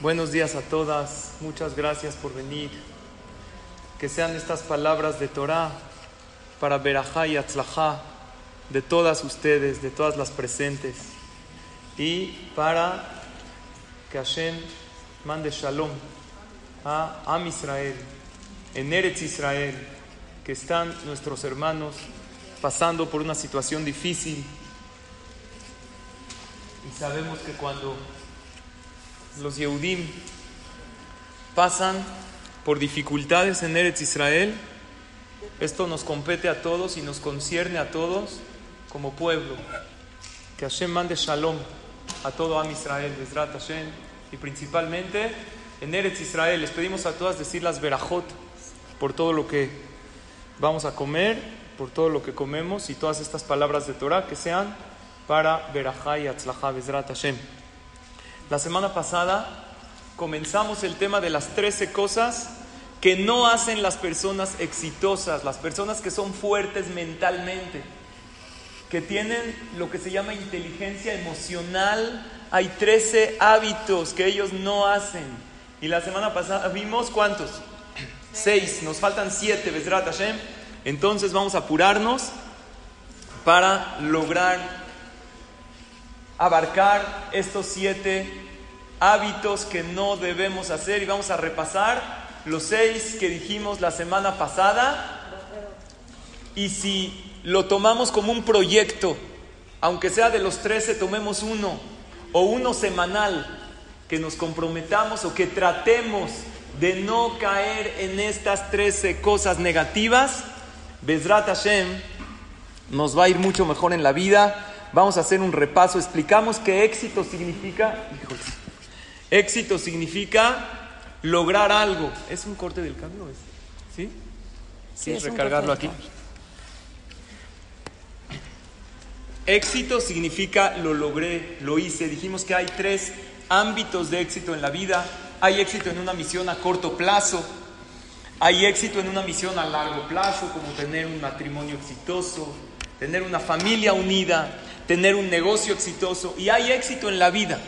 Buenos días a todas, muchas gracias por venir. Que sean estas palabras de Torah para Berajá y Atzlajá de todas ustedes, de todas las presentes, y para que Hashem mande Shalom a Am Israel, en Eretz Israel, que están nuestros hermanos pasando por una situación difícil. Y sabemos que cuando los Yehudim pasan por dificultades en Eretz Israel, esto nos compete a todos y nos concierne a todos como pueblo. Que Hashem mande shalom a todo Am Israel, Bezrat Hashem, y principalmente en Eretz Israel. Les pedimos a todas decir las verajot por todo lo que vamos a comer, por todo lo que comemos y todas estas palabras de Torah que sean para Berajá y Atzlajá, Bezrat Hashem. La semana pasada comenzamos el tema de las 13 cosas que no hacen las personas exitosas, las personas que son fuertes mentalmente, que tienen lo que se llama inteligencia emocional. Hay 13 hábitos que ellos no hacen. Y la semana pasada vimos cuántos? Seis. Nos faltan siete, Besrat Hashem. Entonces vamos a apurarnos para lograr abarcar estos siete hábitos que no debemos hacer. Y vamos a repasar los seis que dijimos la semana pasada. Y si lo tomamos como un proyecto, aunque sea de los trece, tomemos uno o uno semanal, que nos comprometamos o que tratemos de no caer en estas trece cosas negativas, Bezrat Hashem nos va a ir mucho mejor en la vida Vamos a hacer un repaso. Explicamos que éxito significa. Híjole, éxito significa lograr algo. ¿Es un corte del cambio? ¿Sí? Sí, es recargarlo aquí. Éxito significa lo logré, lo hice. Dijimos que hay tres ámbitos de éxito en la vida. Hay éxito en una misión a corto plazo. Hay éxito en una misión a largo plazo, como tener un matrimonio exitoso, tener una familia unida, tener un negocio exitoso y hay éxito en la vida.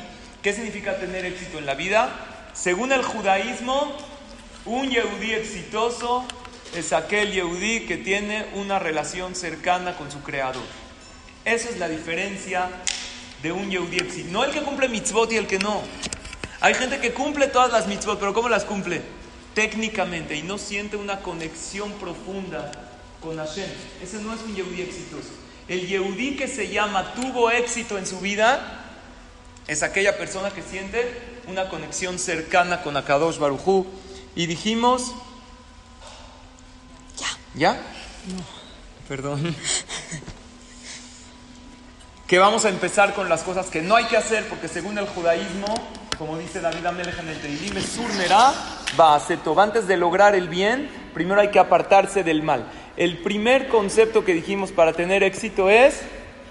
¿Qué significa tener éxito en la vida? Según el judaísmo, un yehudí exitoso es aquel yehudí que tiene una relación cercana con su creador. Esa es la diferencia de un yehudí exitoso. No el que cumple mitzvot y el que no. Hay gente que cumple todas las mitzvot, pero ¿cómo las cumple? Técnicamente y no siente una conexión profunda con Hashem. Ese no es un yehudí exitoso. El Yehudí que se llama tuvo éxito en su vida es aquella persona que siente una conexión cercana con Akadosh Barujú. Y dijimos. Ya. ¿Ya? No. Perdón. que vamos a empezar con las cosas que no hay que hacer, porque según el judaísmo, como dice David Amelech en el Teilim, va a Antes de lograr el bien, primero hay que apartarse del mal. El primer concepto que dijimos para tener éxito es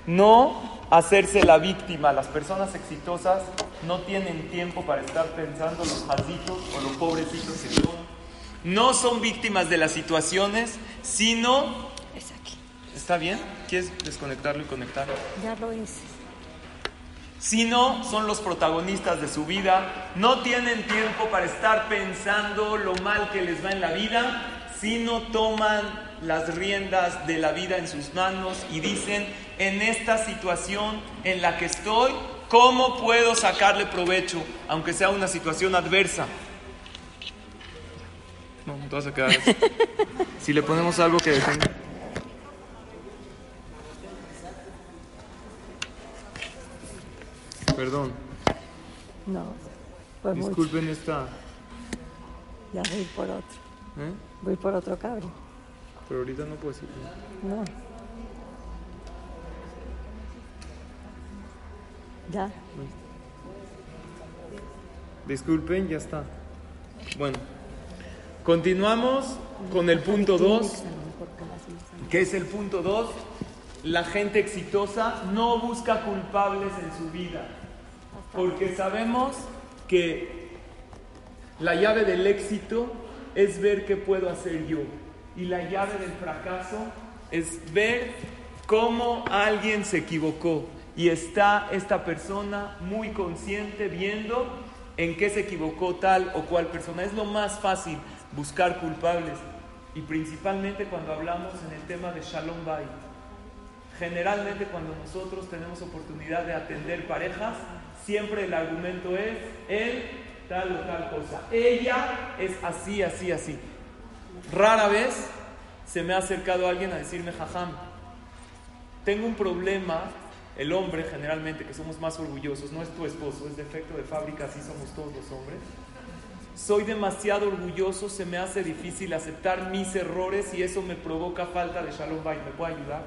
no hacerse la víctima. Las personas exitosas no tienen tiempo para estar pensando los malditos o los pobrecitos que son. No son víctimas de las situaciones, sino... Es aquí. ¿Está bien? ¿Quieres desconectarlo y conectarlo? Ya lo hice. Sino son los protagonistas de su vida. No tienen tiempo para estar pensando lo mal que les va en la vida, sino toman las riendas de la vida en sus manos y dicen, en esta situación en la que estoy, ¿cómo puedo sacarle provecho, aunque sea una situación adversa? No, te vas a quedar Si le ponemos algo que detenga. Perdón. No. Pues Disculpen esta. Ya voy por otro. ¿Eh? Voy por otro cable. Pero ahorita no puedo decir. No. Ya. Disculpen, ya está. Bueno, continuamos con el punto 2, que es el punto 2. La gente exitosa no busca culpables en su vida, porque sabemos que la llave del éxito es ver qué puedo hacer yo. Y la llave del fracaso es ver cómo alguien se equivocó. Y está esta persona muy consciente viendo en qué se equivocó tal o cual persona. Es lo más fácil buscar culpables. Y principalmente cuando hablamos en el tema de Shalom Bay. Generalmente cuando nosotros tenemos oportunidad de atender parejas, siempre el argumento es él tal o tal cosa. Ella es así, así, así. Rara vez se me ha acercado alguien a decirme, jajam, tengo un problema, el hombre generalmente, que somos más orgullosos, no es tu esposo, es defecto de fábrica, así somos todos los hombres. Soy demasiado orgulloso, se me hace difícil aceptar mis errores y eso me provoca falta de shalom bay. ¿Me puede ayudar?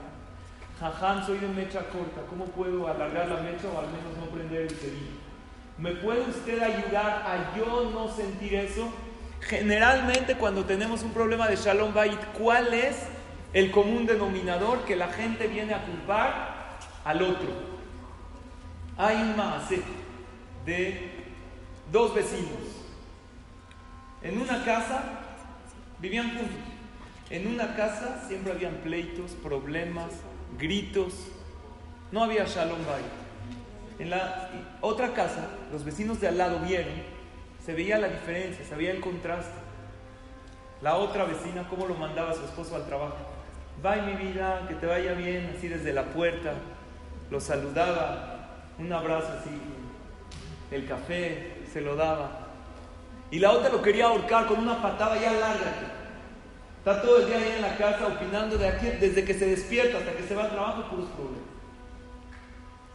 Jajam, soy de mecha corta, ¿cómo puedo alargar la mecha o al menos no prender el cerillo? ¿Me puede usted ayudar a yo no sentir eso? Generalmente cuando tenemos un problema de Shalom Bait, ¿cuál es el común denominador que la gente viene a culpar al otro? Hay un maase de dos vecinos. En una casa vivían juntos. En una casa siempre habían pleitos, problemas, gritos. No había Shalom Bait. En la otra casa, los vecinos de al lado vieron, se veía la diferencia, se veía el contraste. La otra vecina, cómo lo mandaba su esposo al trabajo. Bye mi vida, que te vaya bien, así desde la puerta. Lo saludaba, un abrazo así, el café, se lo daba. Y la otra lo quería ahorcar con una patada ya larga. Está todo el día ahí en la casa opinando de aquí, desde que se despierta hasta que se va al trabajo, puros problemas.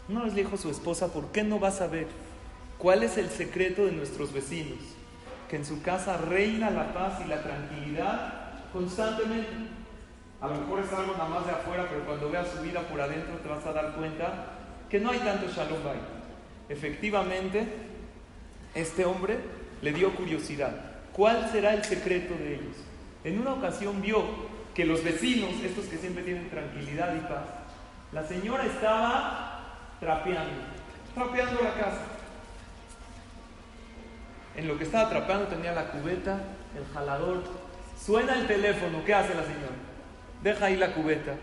Una vez le dijo a su esposa, ¿por qué no vas a ver cuál es el secreto de nuestros vecinos? Que en su casa reina la paz y la tranquilidad constantemente. A lo mejor es algo nada más de afuera, pero cuando veas su vida por adentro te vas a dar cuenta que no hay tanto shalom bay. Efectivamente, este hombre le dio curiosidad. ¿Cuál será el secreto de ellos? En una ocasión vio que los vecinos, estos que siempre tienen tranquilidad y paz, la señora estaba trapeando, trapeando la casa. En lo que estaba trapeando tenía la cubeta, el jalador. Suena el teléfono, ¿qué hace la señora? Deja ahí la cubeta,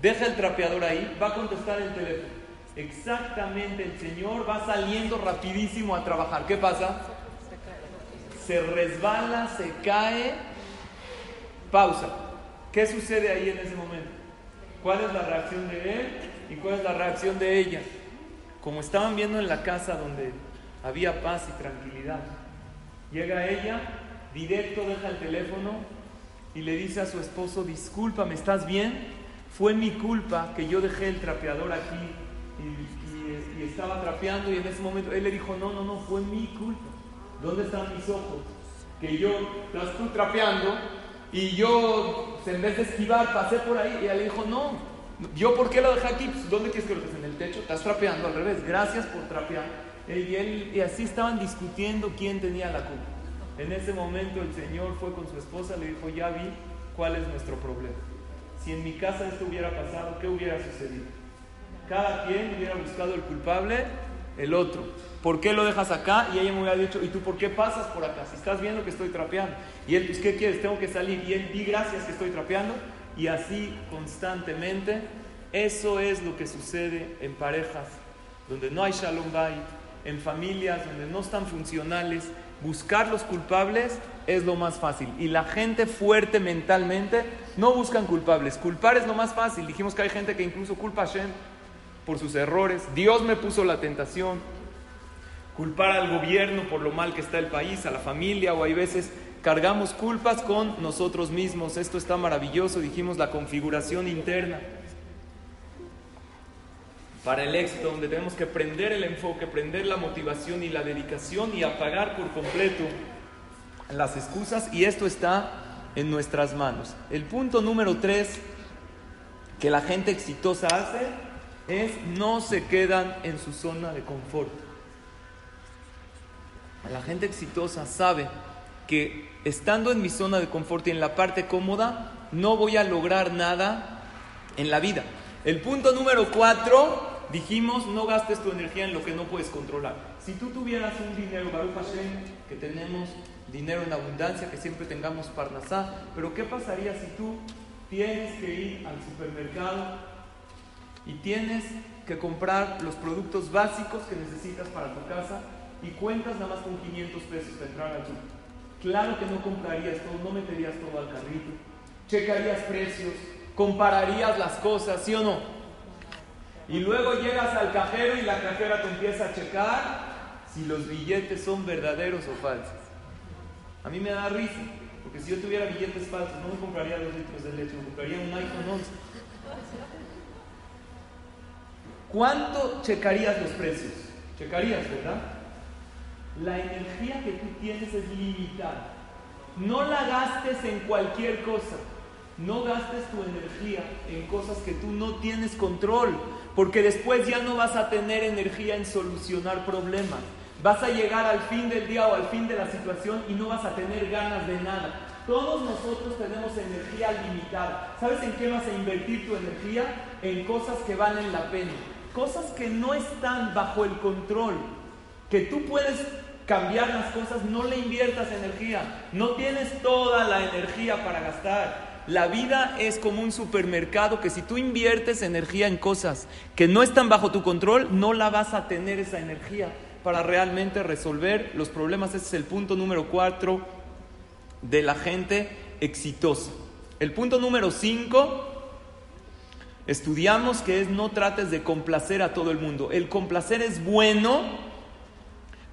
deja el trapeador ahí, va a contestar el teléfono. Exactamente, el señor va saliendo rapidísimo a trabajar. ¿Qué pasa? Se resbala, se cae. Pausa. ¿Qué sucede ahí en ese momento? ¿Cuál es la reacción de él y cuál es la reacción de ella? como estaban viendo en la casa donde había paz y tranquilidad. Llega ella, directo deja el teléfono y le dice a su esposo, discúlpame, ¿estás bien? Fue mi culpa que yo dejé el trapeador aquí y, estaba trapeando y en ese momento él le dijo, no, no, no, fue mi culpa. ¿Dónde están mis ojos? Que yo, estás tú trapeando y yo, en vez de esquivar, pasé por ahí y ella le dijo, no, ¿Yo por qué lo dejé aquí? Pues, ¿Dónde quieres que lo dejes? ¿En el techo? Estás trapeando al revés. Gracias por trapear. Y, él, y así estaban discutiendo quién tenía la culpa. En ese momento el Señor fue con su esposa, le dijo, ya vi cuál es nuestro problema. Si en mi casa esto hubiera pasado, ¿qué hubiera sucedido? Cada quien hubiera buscado el culpable, el otro. ¿Por qué lo dejas acá? Y ella me hubiera dicho, ¿y tú por qué pasas por acá? Si estás viendo que estoy trapeando. Y él, pues, ¿qué quieres? Tengo que salir. Y él, di gracias que estoy trapeando y así constantemente. Eso es lo que sucede en parejas donde no hay shalom bay, en familias donde no están funcionales. Buscar los culpables es lo más fácil. Y la gente fuerte mentalmente no buscan culpables. Culpar es lo más fácil. Dijimos que hay gente que incluso culpa a Hashem por sus errores. Dios me puso la tentación. Culpar al gobierno por lo mal que está el país, a la familia o hay veces cargamos culpas con nosotros mismos. Esto está maravilloso, dijimos la configuración interna para el éxito, donde tenemos que prender el enfoque, prender la motivación y la dedicación y apagar por completo las excusas y esto está en nuestras manos. El punto número tres que la gente exitosa hace es no se quedan en su zona de confort. La gente exitosa sabe que estando en mi zona de confort y en la parte cómoda, no voy a lograr nada en la vida. El punto número cuatro, dijimos, no gastes tu energía en lo que no puedes controlar. Si tú tuvieras un dinero, Baruch Hashem, que tenemos dinero en abundancia, que siempre tengamos parnasá, pero ¿qué pasaría si tú tienes que ir al supermercado y tienes que comprar los productos básicos que necesitas para tu casa y cuentas nada más con 500 pesos para entrar al super? Claro que no comprarías todo, no meterías todo al carrito, checarías precios, compararías las cosas, ¿sí o no? Y luego llegas al cajero y la cajera te empieza a checar si los billetes son verdaderos o falsos. A mí me da risa, porque si yo tuviera billetes falsos, no me compraría dos litros de leche, me compraría un iPhone 11. ¿Cuánto checarías los precios? Checarías, ¿verdad? La energía que tú tienes es limitada. No la gastes en cualquier cosa. No gastes tu energía en cosas que tú no tienes control, porque después ya no vas a tener energía en solucionar problemas. Vas a llegar al fin del día o al fin de la situación y no vas a tener ganas de nada. Todos nosotros tenemos energía limitada. ¿Sabes en qué vas a invertir tu energía? En cosas que valen la pena. Cosas que no están bajo el control. Que tú puedes cambiar las cosas, no le inviertas energía. No tienes toda la energía para gastar. La vida es como un supermercado que si tú inviertes energía en cosas que no están bajo tu control, no la vas a tener esa energía para realmente resolver los problemas. Ese es el punto número cuatro de la gente exitosa. El punto número cinco, estudiamos que es no trates de complacer a todo el mundo. El complacer es bueno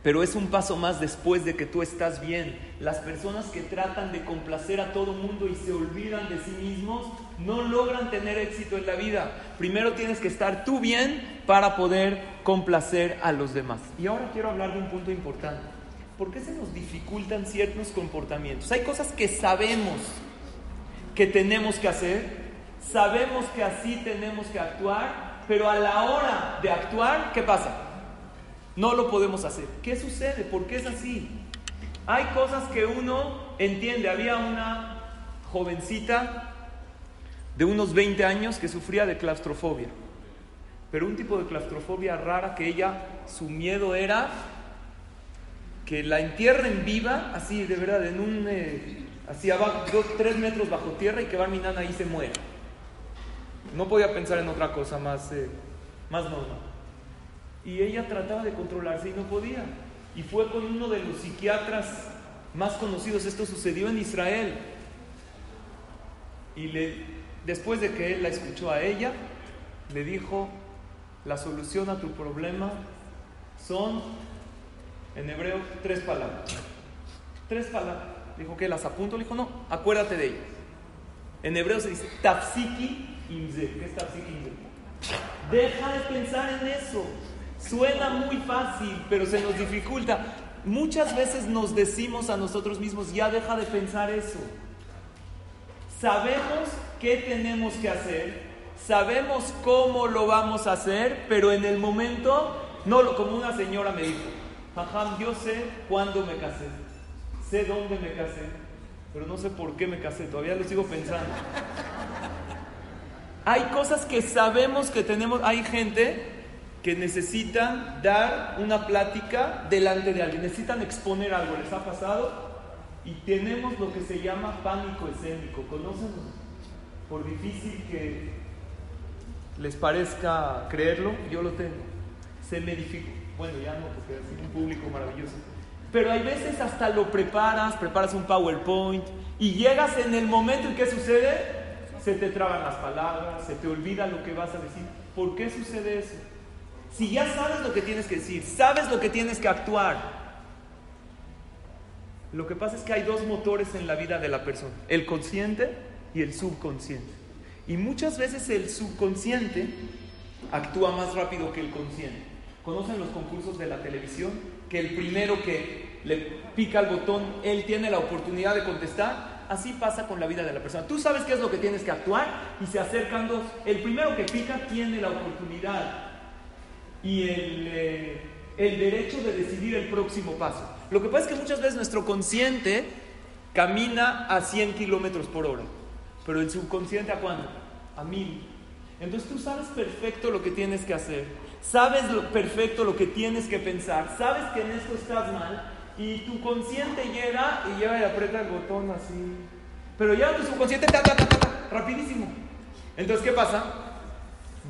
pero es un paso más después de que tú estás bien. Las personas que tratan de complacer a todo mundo y se olvidan de sí mismos no logran tener éxito en la vida. Primero tienes que estar tú bien para poder complacer a los demás. Y ahora quiero hablar de un punto importante. ¿Por qué se nos dificultan ciertos comportamientos? Hay cosas que sabemos que tenemos que hacer, sabemos que así tenemos que actuar, pero a la hora de actuar, ¿qué pasa? No lo podemos hacer. ¿Qué sucede? ¿Por qué es así? Hay cosas que uno entiende. Había una jovencita de unos 20 años que sufría de claustrofobia, pero un tipo de claustrofobia rara que ella, su miedo era que la entierren viva, así de verdad, en un, eh, así abajo, tres metros bajo tierra y que va mi nana ahí se muera. No podía pensar en otra cosa más, eh, más normal y ella trataba de controlarse y no podía. Y fue con uno de los psiquiatras más conocidos, esto sucedió en Israel. Y después de que él la escuchó a ella, le dijo, la solución a tu problema son, en hebreo, tres palabras. Tres palabras. Dijo que las apunto, le dijo, no, acuérdate de ellas. En hebreo se dice, tafsiki imze. ¿Qué es tafsiki imze? Deja de pensar en eso. Suena muy fácil, pero se nos dificulta. Muchas veces nos decimos a nosotros mismos, ya deja de pensar eso. Sabemos qué tenemos que hacer, sabemos cómo lo vamos a hacer, pero en el momento, no, como una señora me dijo, Jajam, yo sé cuándo me casé, sé dónde me casé, pero no sé por qué me casé, todavía lo sigo pensando. Hay cosas que sabemos que tenemos, hay gente que necesitan dar una plática delante de alguien, necesitan exponer algo, les ha pasado y tenemos lo que se llama pánico escénico. ¿Conocen? Por difícil que les parezca creerlo, yo lo tengo. Se me dificulta. Bueno, ya no, porque es un público maravilloso. Pero hay veces hasta lo preparas, preparas un PowerPoint y llegas en el momento en que sucede, se te traban las palabras, se te olvida lo que vas a decir. ¿Por qué sucede eso? Si ya sabes lo que tienes que decir, sabes lo que tienes que actuar. Lo que pasa es que hay dos motores en la vida de la persona, el consciente y el subconsciente. Y muchas veces el subconsciente actúa más rápido que el consciente. ¿Conocen los concursos de la televisión? Que el primero que le pica el botón, él tiene la oportunidad de contestar. Así pasa con la vida de la persona. Tú sabes qué es lo que tienes que actuar y se acercan dos. El primero que pica tiene la oportunidad y el, eh, el derecho de decidir el próximo paso. Lo que pasa es que muchas veces nuestro consciente camina a 100 kilómetros por hora, pero el subconsciente a cuánto? A mil. Entonces tú sabes perfecto lo que tienes que hacer, sabes lo, perfecto lo que tienes que pensar, sabes que en esto estás mal y tu consciente llega y llega y aprieta el botón así. Pero ya tu subconsciente, ta, ta, ta, ta, rapidísimo. Entonces, ¿qué pasa?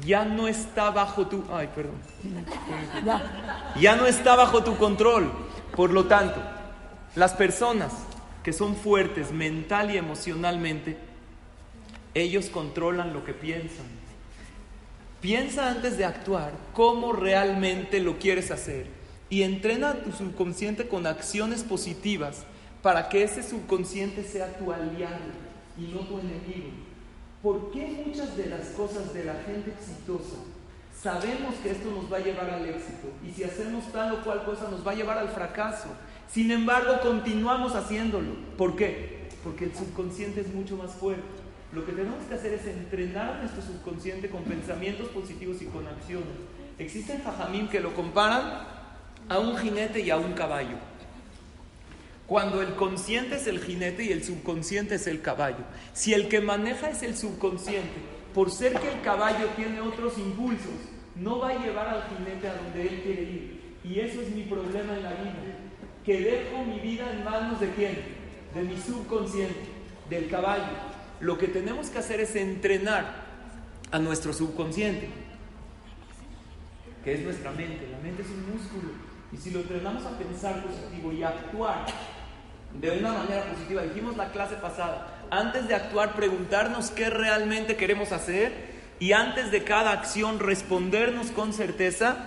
Ya no está bajo tu... Ay, perdón. Ya no está bajo tu control. Por lo tanto, las personas que son fuertes mental y emocionalmente, ellos controlan lo que piensan. Piensa antes de actuar cómo realmente lo quieres hacer y entrena a tu subconsciente con acciones positivas para que ese subconsciente sea tu aliado y no tu enemigo. ¿Por qué muchas de las cosas de la gente exitosa sabemos que esto nos va a llevar al éxito y si hacemos tal o cual cosa nos va a llevar al fracaso? Sin embargo, continuamos haciéndolo. ¿Por qué? Porque el subconsciente es mucho más fuerte. Lo que tenemos que hacer es entrenar a nuestro subconsciente con pensamientos positivos y con acciones. Existen jajamín que lo comparan a un jinete y a un caballo. Cuando el consciente es el jinete y el subconsciente es el caballo. Si el que maneja es el subconsciente, por ser que el caballo tiene otros impulsos, no va a llevar al jinete a donde él quiere ir. Y eso es mi problema en la vida. Que dejo mi vida en manos de quién? De mi subconsciente, del caballo. Lo que tenemos que hacer es entrenar a nuestro subconsciente, que es nuestra mente. La mente es un músculo. Y si lo entrenamos a pensar positivo y a actuar de una manera positiva. Dijimos la clase pasada, antes de actuar, preguntarnos qué realmente queremos hacer y antes de cada acción respondernos con certeza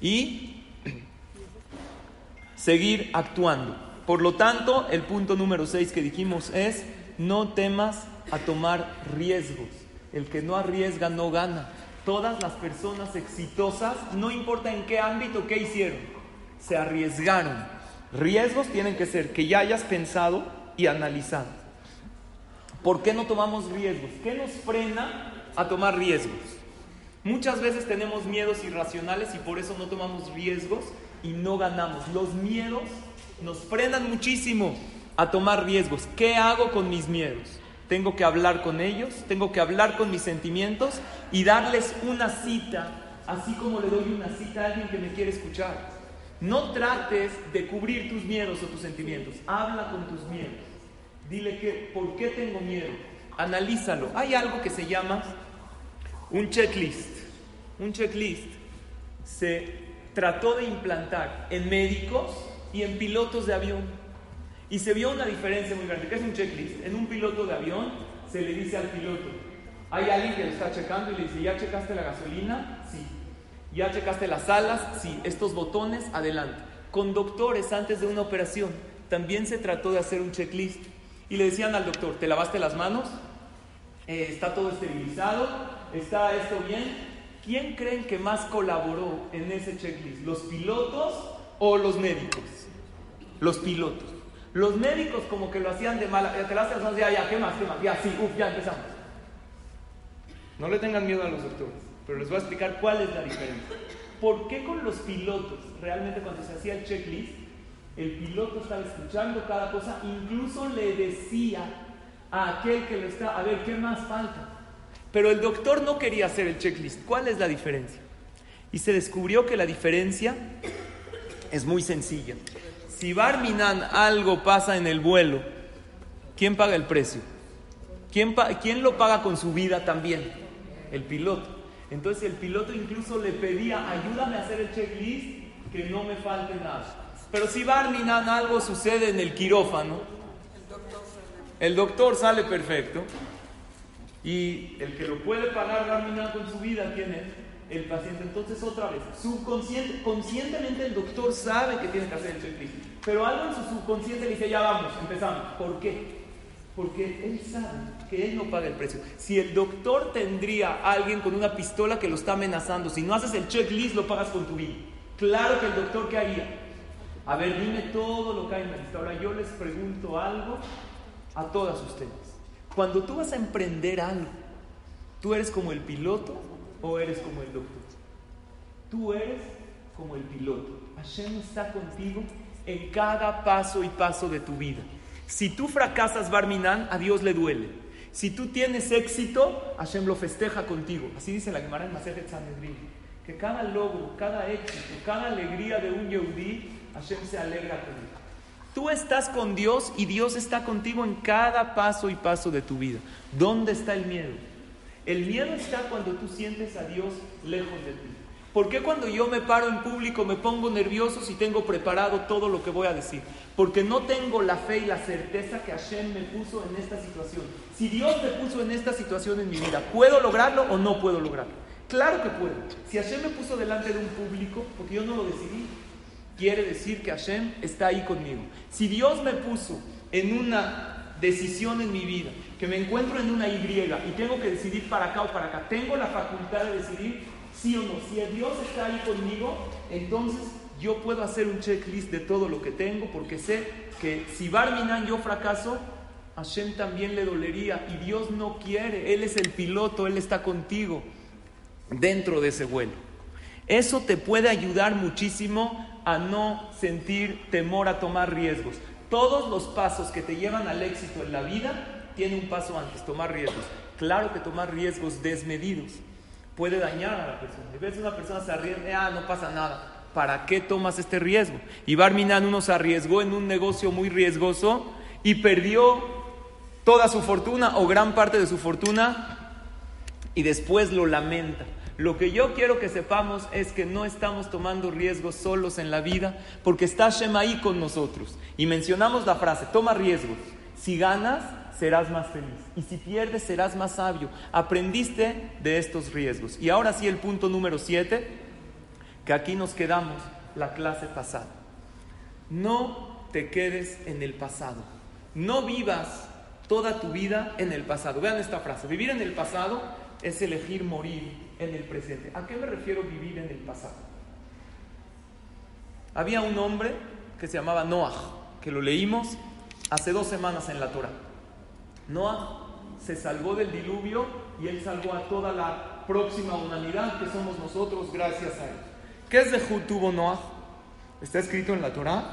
y seguir actuando. Por lo tanto, el punto número 6 que dijimos es, no temas a tomar riesgos. El que no arriesga no gana. Todas las personas exitosas, no importa en qué ámbito, qué hicieron, se arriesgaron Riesgos tienen que ser que ya hayas pensado y analizado. ¿Por qué no tomamos riesgos? ¿Qué nos frena a tomar riesgos? Muchas veces tenemos miedos irracionales y por eso no tomamos riesgos y no ganamos. Los miedos nos frenan muchísimo a tomar riesgos. ¿Qué hago con mis miedos? Tengo que hablar con ellos, tengo que hablar con mis sentimientos y darles una cita, así como le doy una cita a alguien que me quiere escuchar. No trates de cubrir tus miedos o tus sentimientos. Habla con tus miedos. Dile que, ¿por qué tengo miedo? Analízalo. Hay algo que se llama un checklist. Un checklist se trató de implantar en médicos y en pilotos de avión. Y se vio una diferencia muy grande. ¿Qué es un checklist? En un piloto de avión se le dice al piloto, hay alguien que lo está checando y le dice, ¿ya checaste la gasolina? Sí. ¿Ya checaste las alas? Sí, estos botones, adelante. Con doctores antes de una operación también se trató de hacer un checklist y le decían al doctor, ¿te lavaste las manos? Eh, ¿Está todo esterilizado? ¿Está esto bien? ¿Quién creen que más colaboró en ese checklist? ¿Los pilotos o los médicos? Los pilotos. Los médicos como que lo hacían de mala, te las ya, ya, ¿qué más? ¿Qué más? Ya, sí, uff, ya empezamos. No le tengan miedo a los doctores pero les voy a explicar cuál es la diferencia. ¿Por qué con los pilotos, realmente cuando se hacía el checklist, el piloto estaba escuchando cada cosa, incluso le decía a aquel que lo está, a ver, ¿qué más falta? Pero el doctor no quería hacer el checklist. ¿Cuál es la diferencia? Y se descubrió que la diferencia es muy sencilla. Si Barminan algo pasa en el vuelo, ¿quién paga el precio? ¿Quién, ¿Quién lo paga con su vida también? El piloto. Entonces el piloto incluso le pedía, ayúdame a hacer el checklist, que no me falte nada. Pero si Barminan algo sucede en el quirófano, el doctor sale perfecto y el que lo puede pagar Barminan con su vida, ¿quién es? El paciente. Entonces otra vez, subconsciente, conscientemente el doctor sabe que tiene que hacer el checklist, pero algo en su subconsciente le dice, ya vamos, empezamos. ¿Por qué? Porque él sabe que él no paga el precio. Si el doctor tendría a alguien con una pistola que lo está amenazando, si no haces el checklist, lo pagas con tu vida. Claro que el doctor, ¿qué haría? A ver, dime todo lo que hay en la lista. Ahora yo les pregunto algo a todas ustedes. Cuando tú vas a emprender algo, ¿tú eres como el piloto o eres como el doctor? Tú eres como el piloto. Hashem está contigo en cada paso y paso de tu vida. Si tú fracasas, Barminan, a Dios le duele. Si tú tienes éxito, Hashem lo festeja contigo. Así dice la Gemara en Masejet Sanedrin. Que cada logro, cada éxito, cada alegría de un Yehudí, Hashem se alegra con él. Tú estás con Dios y Dios está contigo en cada paso y paso de tu vida. ¿Dónde está el miedo? El miedo está cuando tú sientes a Dios lejos de ti. ¿Por qué cuando yo me paro en público me pongo nervioso si tengo preparado todo lo que voy a decir? Porque no tengo la fe y la certeza que Hashem me puso en esta situación. Si Dios me puso en esta situación en mi vida, ¿puedo lograrlo o no puedo lograrlo? Claro que puedo. Si Hashem me puso delante de un público, porque yo no lo decidí, quiere decir que Hashem está ahí conmigo. Si Dios me puso en una decisión en mi vida, que me encuentro en una Y y tengo que decidir para acá o para acá, tengo la facultad de decidir sí o no. Si Dios está ahí conmigo, entonces yo puedo hacer un checklist de todo lo que tengo, porque sé que si Barminan yo fracaso, Hashem también le dolería y Dios no quiere, Él es el piloto, Él está contigo dentro de ese vuelo. Eso te puede ayudar muchísimo a no sentir temor a tomar riesgos. Todos los pasos que te llevan al éxito en la vida tienen un paso antes, tomar riesgos. Claro que tomar riesgos desmedidos puede dañar a la persona. Y ves una persona se arriesga, ah, no pasa nada. ¿Para qué tomas este riesgo? Y Barminan uno se arriesgó en un negocio muy riesgoso y perdió toda su fortuna o gran parte de su fortuna y después lo lamenta. Lo que yo quiero que sepamos es que no estamos tomando riesgos solos en la vida porque está Shema ahí con nosotros. Y mencionamos la frase, toma riesgos. Si ganas, serás más feliz. Y si pierdes, serás más sabio. Aprendiste de estos riesgos. Y ahora sí el punto número 7, que aquí nos quedamos la clase pasada. No te quedes en el pasado. No vivas toda tu vida en el pasado. Vean esta frase. Vivir en el pasado es elegir morir en el presente. ¿A qué me refiero vivir en el pasado? Había un hombre que se llamaba Noah, que lo leímos hace dos semanas en la Torah. Noah se salvó del diluvio y él salvó a toda la próxima humanidad que somos nosotros gracias a él. ¿Qué es de tuvo Noah? Está escrito en la Torah.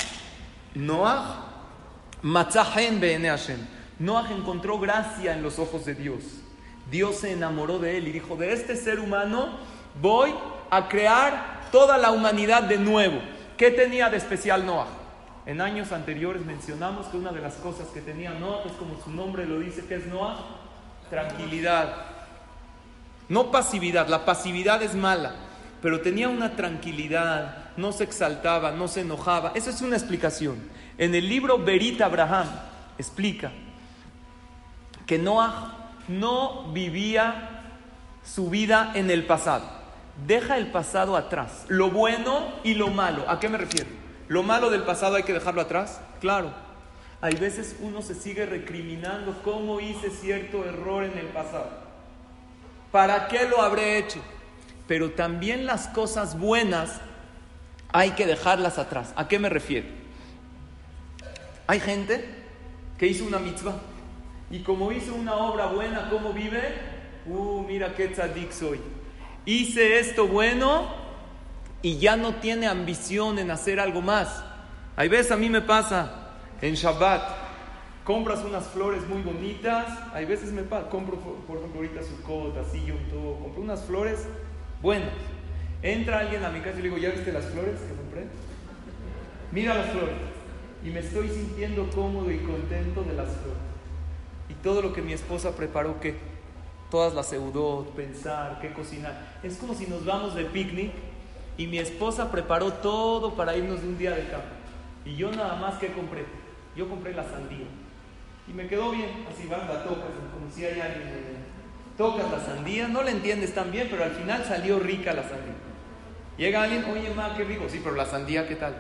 Noah Matzahen Hashem. Noah encontró gracia en los ojos de Dios. Dios se enamoró de él y dijo, de este ser humano voy a crear toda la humanidad de nuevo. ¿Qué tenía de especial Noah? En años anteriores mencionamos que una de las cosas que tenía Noah es como su nombre lo dice, que es Noah, tranquilidad. No pasividad, la pasividad es mala, pero tenía una tranquilidad, no se exaltaba, no se enojaba. Esa es una explicación. En el libro Berit Abraham explica que Noah no vivía su vida en el pasado. Deja el pasado atrás, lo bueno y lo malo. ¿A qué me refiero? ¿Lo malo del pasado hay que dejarlo atrás? Claro. Hay veces uno se sigue recriminando cómo hice cierto error en el pasado. ¿Para qué lo habré hecho? Pero también las cosas buenas hay que dejarlas atrás. ¿A qué me refiero? Hay gente que hizo una mitzvah y como hizo una obra buena, ¿cómo vive? Uh, mira qué tzadik soy. Hice esto bueno y ya no tiene ambición en hacer algo más. Hay veces a mí me pasa en Shabbat, compras unas flores muy bonitas, hay veces me pasa, compro por ejemplo ahorita su así yo todo, compro unas flores buenas. Entra alguien a mi casa y le digo, ¿ya viste las flores que compré? Mira las flores. Y me estoy sintiendo cómodo y contento de las flores. Y todo lo que mi esposa preparó, que todas las seudó, pensar, qué cocinar. Es como si nos vamos de picnic y mi esposa preparó todo para irnos de un día de campo. Y yo nada más que compré. Yo compré la sandía. Y me quedó bien. Así vas, la tocas, como si alguien. Tocas la sandía, no la entiendes tan bien, pero al final salió rica la sandía. Llega alguien, oye, ma, qué rico. Sí, pero la sandía, ¿qué tal?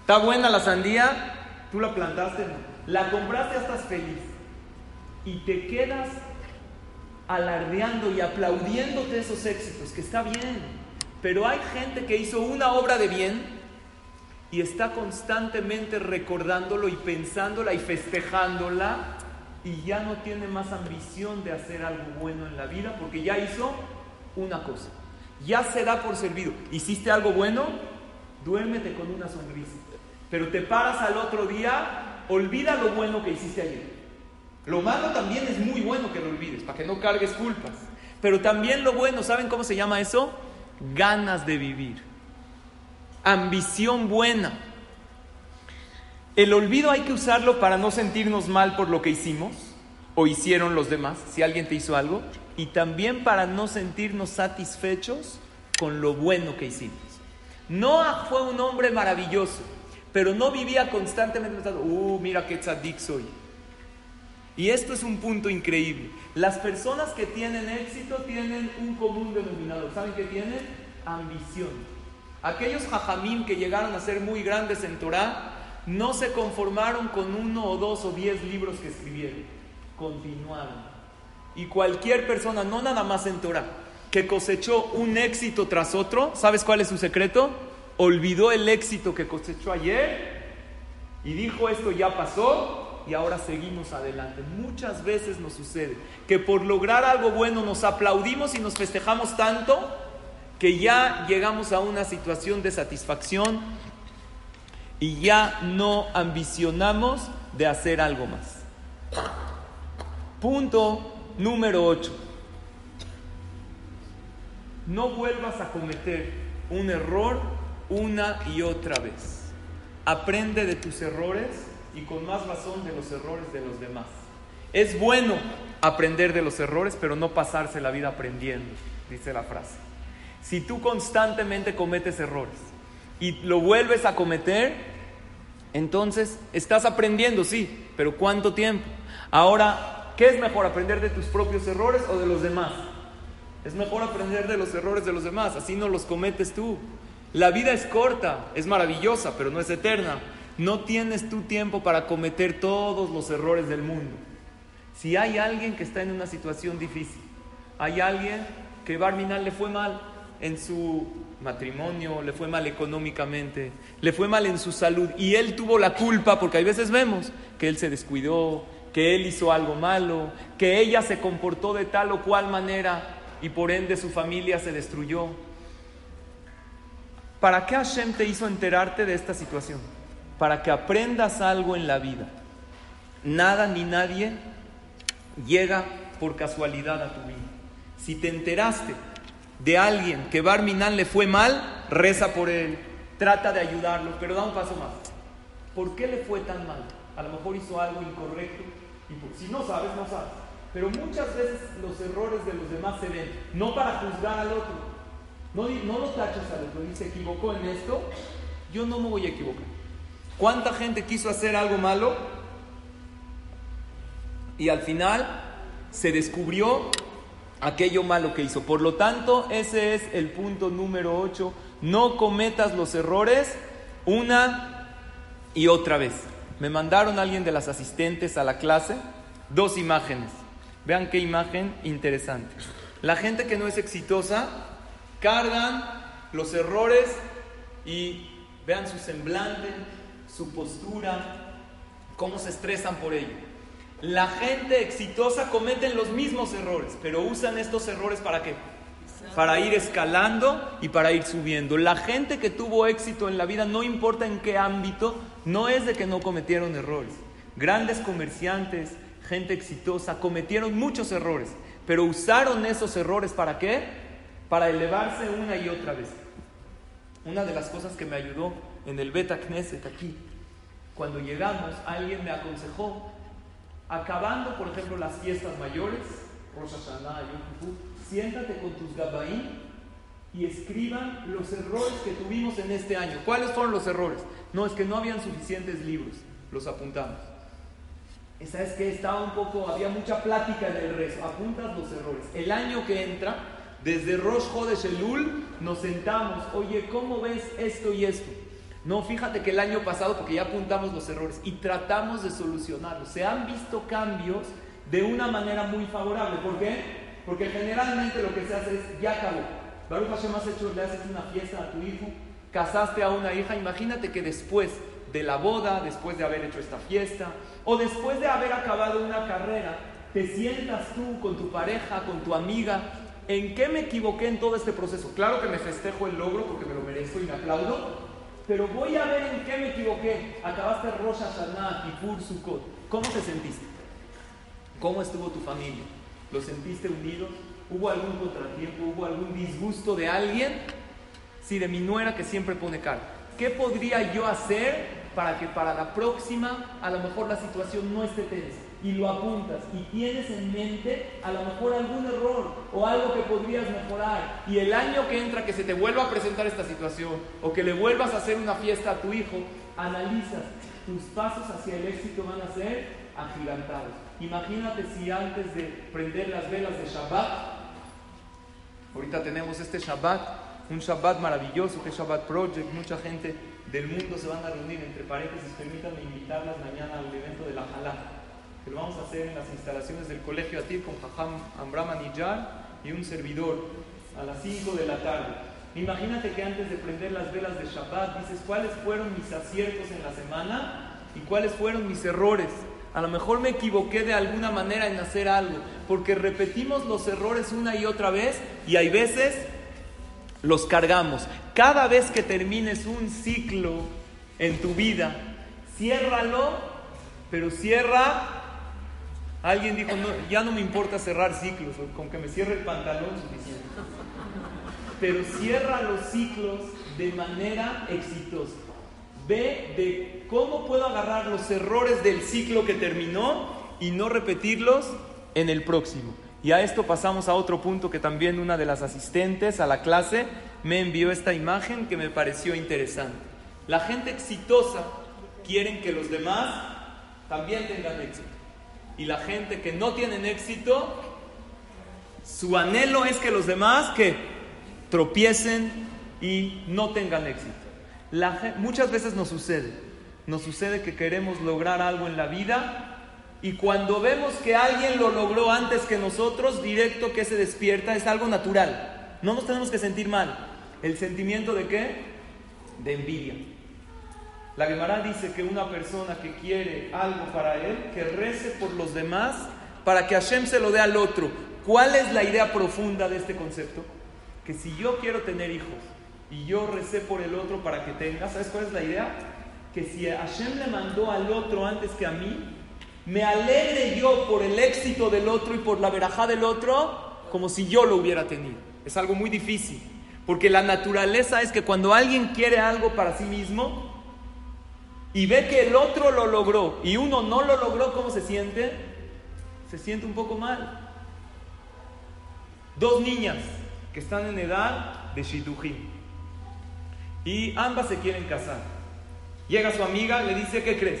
¿Está buena la sandía? ¿Tú la plantaste? La compraste, estás feliz y te quedas alardeando y aplaudiéndote esos éxitos, que está bien. Pero hay gente que hizo una obra de bien y está constantemente recordándolo y pensándola y festejándola y ya no tiene más ambición de hacer algo bueno en la vida porque ya hizo una cosa. Ya se da por servido. ¿Hiciste algo bueno? Duérmete con una sonrisa. pero te paras al otro día, olvida lo bueno que hiciste ayer. Lo malo también es muy bueno que lo olvides, para que no cargues culpas. Pero también lo bueno, ¿saben cómo se llama eso? Ganas de vivir. Ambición buena. El olvido hay que usarlo para no sentirnos mal por lo que hicimos o hicieron los demás, si alguien te hizo algo, y también para no sentirnos satisfechos con lo bueno que hicimos. Noah fue un hombre maravilloso, pero no vivía constantemente pensando, uh, mira qué tzadik soy. Y esto es un punto increíble. Las personas que tienen éxito tienen un común denominador. ¿Saben qué tienen? Ambición. Aquellos jajamim que llegaron a ser muy grandes en Torah no se conformaron con uno o dos o diez libros que escribieron. Continuaron. Y cualquier persona, no nada más en Torah, que cosechó un éxito tras otro, ¿sabes cuál es su secreto? Olvidó el éxito que cosechó ayer y dijo esto ya pasó y ahora seguimos adelante. Muchas veces nos sucede que por lograr algo bueno nos aplaudimos y nos festejamos tanto que ya llegamos a una situación de satisfacción y ya no ambicionamos de hacer algo más. Punto número 8. No vuelvas a cometer un error una y otra vez. Aprende de tus errores y con más razón de los errores de los demás. Es bueno aprender de los errores, pero no pasarse la vida aprendiendo, dice la frase. Si tú constantemente cometes errores y lo vuelves a cometer, entonces estás aprendiendo, sí, pero ¿cuánto tiempo? Ahora, ¿qué es mejor, aprender de tus propios errores o de los demás? Es mejor aprender de los errores de los demás, así no los cometes tú. La vida es corta, es maravillosa, pero no es eterna. No tienes tu tiempo para cometer todos los errores del mundo. Si hay alguien que está en una situación difícil, hay alguien que Barminal le fue mal en su matrimonio, le fue mal económicamente, le fue mal en su salud y él tuvo la culpa porque hay veces vemos que él se descuidó, que él hizo algo malo, que ella se comportó de tal o cual manera y por ende su familia se destruyó. ¿Para qué Hashem te hizo enterarte de esta situación? Para que aprendas algo en la vida. Nada ni nadie llega por casualidad a tu vida. Si te enteraste de alguien que Barminan le fue mal, reza por él, trata de ayudarlo, pero da un paso más. ¿Por qué le fue tan mal? A lo mejor hizo algo incorrecto si no sabes, no sabes. Pero muchas veces los errores de los demás se ven, no para juzgar al otro. No, no lo tachas al otro, dice, equivocó en esto, yo no me voy a equivocar. ¿Cuánta gente quiso hacer algo malo? Y al final se descubrió aquello malo que hizo. Por lo tanto, ese es el punto número 8. No cometas los errores una y otra vez. Me mandaron alguien de las asistentes a la clase dos imágenes. Vean qué imagen interesante. La gente que no es exitosa cargan los errores y vean su semblante, su postura, cómo se estresan por ello. La gente exitosa cometen los mismos errores, pero usan estos errores para qué? Para ir escalando y para ir subiendo. La gente que tuvo éxito en la vida, no importa en qué ámbito, no es de que no cometieron errores. Grandes comerciantes, gente exitosa, cometieron muchos errores, pero usaron esos errores para qué? Para elevarse una y otra vez. Una de las cosas que me ayudó en el Beta Knesset aquí, cuando llegamos, alguien me aconsejó, acabando, por ejemplo, las fiestas mayores, Rosh Hashanah, Yom siéntate con tus gabaín y escriban los errores que tuvimos en este año. ¿Cuáles fueron los errores? No, es que no habían suficientes libros, los apuntamos. ¿Sabes que Estaba un poco, había mucha plática en el rezo, apuntas los errores. El año que entra, desde Rosh Hodesh Elul, nos sentamos, oye, ¿cómo ves esto y esto? No, fíjate que el año pasado, porque ya apuntamos los errores y tratamos de solucionarlos. Se han visto cambios de una manera muy favorable. ¿Por qué? Porque generalmente lo que se hace es, ya acabó. Baruch Hashem has hecho, le haces una fiesta a tu hijo, casaste a una hija, imagínate que después de la boda, después de haber hecho esta fiesta, o después de haber acabado una carrera, te sientas tú con tu pareja, con tu amiga, ¿en qué me equivoqué en todo este proceso? Claro que me festejo el logro porque me lo merezco y me aplaudo, pero voy a ver en qué me equivoqué. Acabaste Rosh Hashanah, Kippur, Sukkot. ¿Cómo te sentiste? ¿Cómo estuvo tu familia? ¿Lo sentiste unido? ¿Hubo algún contratiempo? ¿Hubo algún disgusto de alguien? Sí, de mi nuera que siempre pone cara. ¿Qué podría yo hacer para que para la próxima a lo mejor la situación no esté tensa? Y lo apuntas y tienes en mente a lo mejor algún error o algo que podrías mejorar. Y el año que entra que se te vuelva a presentar esta situación o que le vuelvas a hacer una fiesta a tu hijo, analizas tus pasos hacia el éxito van a ser agigantados. Imagínate si antes de prender las velas de Shabbat, ahorita tenemos este Shabbat, un Shabbat maravilloso que es Shabbat Project, mucha gente del mundo se van a reunir, entre paréntesis, permítanme invitarlas mañana al evento de la Jalá, que lo vamos a hacer en las instalaciones del Colegio Atir con Jajam Ambram Aniyar y un servidor a las 5 de la tarde. Imagínate que antes de prender las velas de Shabbat dices cuáles fueron mis aciertos en la semana y cuáles fueron mis errores. A lo mejor me equivoqué de alguna manera en hacer algo, porque repetimos los errores una y otra vez y hay veces los cargamos. Cada vez que termines un ciclo en tu vida, ciérralo, pero cierra. Alguien dijo, no, ya no me importa cerrar ciclos, con que me cierre el pantalón suficiente. Pero cierra los ciclos de manera exitosa. Ve de cómo puedo agarrar los errores del ciclo que terminó y no repetirlos en el próximo. Y a esto pasamos a otro punto que también una de las asistentes a la clase me envió esta imagen que me pareció interesante. La gente exitosa quieren que los demás también tengan éxito. Y la gente que no tienen éxito, su anhelo es que los demás que tropiecen y no tengan éxito muchas veces nos sucede, nos sucede que queremos lograr algo en la vida y cuando vemos que alguien lo logró antes que nosotros, directo que se despierta, es algo natural. No nos tenemos que sentir mal. ¿El sentimiento de qué? De envidia. La Gemara dice que una persona que quiere algo para él, que rece por los demás para que Hashem se lo dé al otro. ¿Cuál es la idea profunda de este concepto? Que si yo quiero tener hijos y yo recé por el otro para que tenga, ¿sabes cuál es la idea? Que si Hashem le mandó al otro antes que a mí, me alegre yo por el éxito del otro y por la verajá del otro, como si yo lo hubiera tenido. Es algo muy difícil, porque la naturaleza es que cuando alguien quiere algo para sí mismo y ve que el otro lo logró y uno no lo logró, ¿cómo se siente? Se siente un poco mal. Dos niñas que están en edad de shidujim y ambas se quieren casar. Llega su amiga, le dice, ¿qué crees?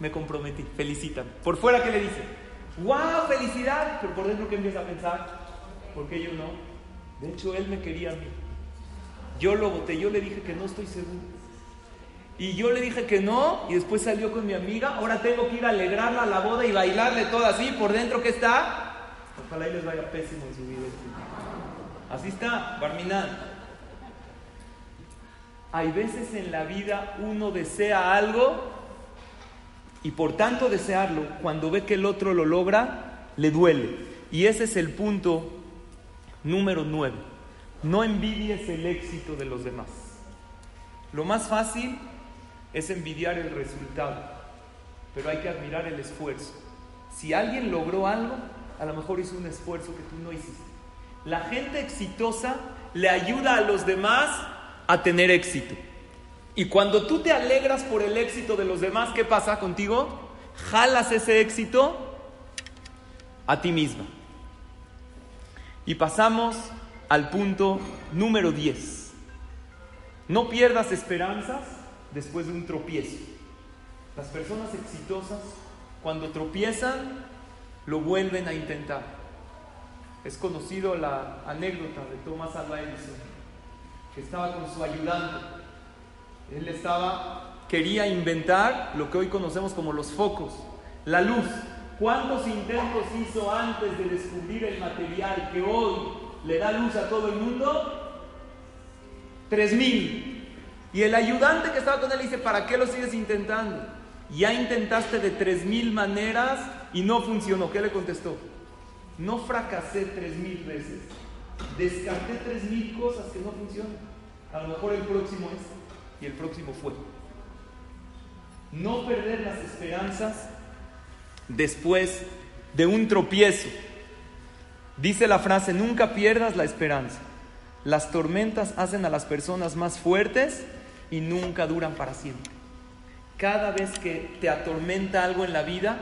Me comprometí, felicítame. Por fuera, ¿qué le dice? ¡Wow! ¡Felicidad! Pero por dentro, ¿qué empieza a pensar? ¿Por qué yo no? De hecho, él me quería a mí. Yo lo voté, yo le dije que no estoy seguro. Y yo le dije que no, y después salió con mi amiga. Ahora tengo que ir a alegrarla a la boda y bailarle todo así. Por dentro, ¿qué está? Ojalá y les vaya pésimo en su vida. Así está, Barminán. Hay veces en la vida uno desea algo y por tanto desearlo, cuando ve que el otro lo logra, le duele. Y ese es el punto número nueve. No envidies el éxito de los demás. Lo más fácil es envidiar el resultado, pero hay que admirar el esfuerzo. Si alguien logró algo, a lo mejor hizo un esfuerzo que tú no hiciste. La gente exitosa le ayuda a los demás a tener éxito. Y cuando tú te alegras por el éxito de los demás, ¿qué pasa contigo? Jalas ese éxito a ti misma. Y pasamos al punto número 10. No pierdas esperanzas después de un tropiezo. Las personas exitosas, cuando tropiezan, lo vuelven a intentar. Es conocido la anécdota de Thomas Alva Edison que estaba con su ayudante. Él estaba, quería inventar lo que hoy conocemos como los focos, la luz. ¿Cuántos intentos hizo antes de descubrir el material que hoy le da luz a todo el mundo? Tres mil. Y el ayudante que estaba con él dice, ¿para qué lo sigues intentando? Ya intentaste de tres mil maneras y no funcionó. ¿Qué le contestó? No fracasé tres mil veces, descarté tres mil cosas que no funcionan. A lo mejor el próximo es. y el próximo fue. No perder las esperanzas después de un tropiezo. Dice la frase, nunca pierdas la esperanza. Las tormentas hacen a las personas más fuertes y nunca duran para siempre. Cada vez que te atormenta algo en la vida,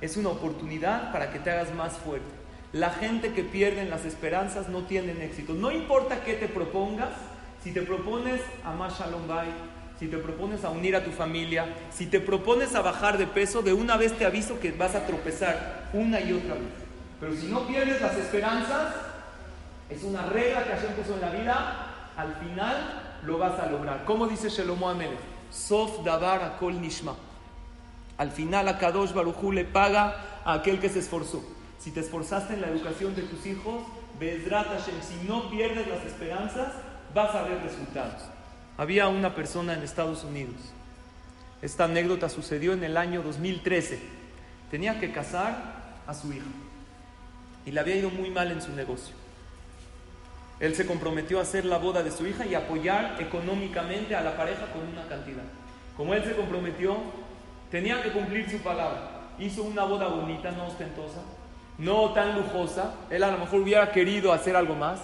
es una oportunidad para que te hagas más fuerte. La gente que pierde las esperanzas no tienen éxito. No importa qué te propongas, si te propones amar Shalom Bay, si te propones a unir a tu familia, si te propones a bajar de peso, de una vez te aviso que vas a tropezar una y otra vez. Pero si no pierdes las esperanzas, es una regla que Hashem puso en la vida, al final lo vas a lograr. ¿Cómo dice Shelomo Amelech? Sof davar akol nishma. Al final a Kadosh Baruchu le paga a aquel que se esforzó. Si te esforzaste en la educación de tus hijos, Bezrat Hashem, si no pierdes las esperanzas, vas a ver resultados. Había una persona en Estados Unidos. Esta anécdota sucedió en el año 2013. Tenía que casar a su hija y le había ido muy mal en su negocio. Él se comprometió a hacer la boda de su hija y apoyar económicamente a la pareja con una cantidad. Como él se comprometió, tenía que cumplir su palabra. Hizo una boda bonita, no ostentosa, no tan lujosa. Él a lo mejor hubiera querido hacer algo más,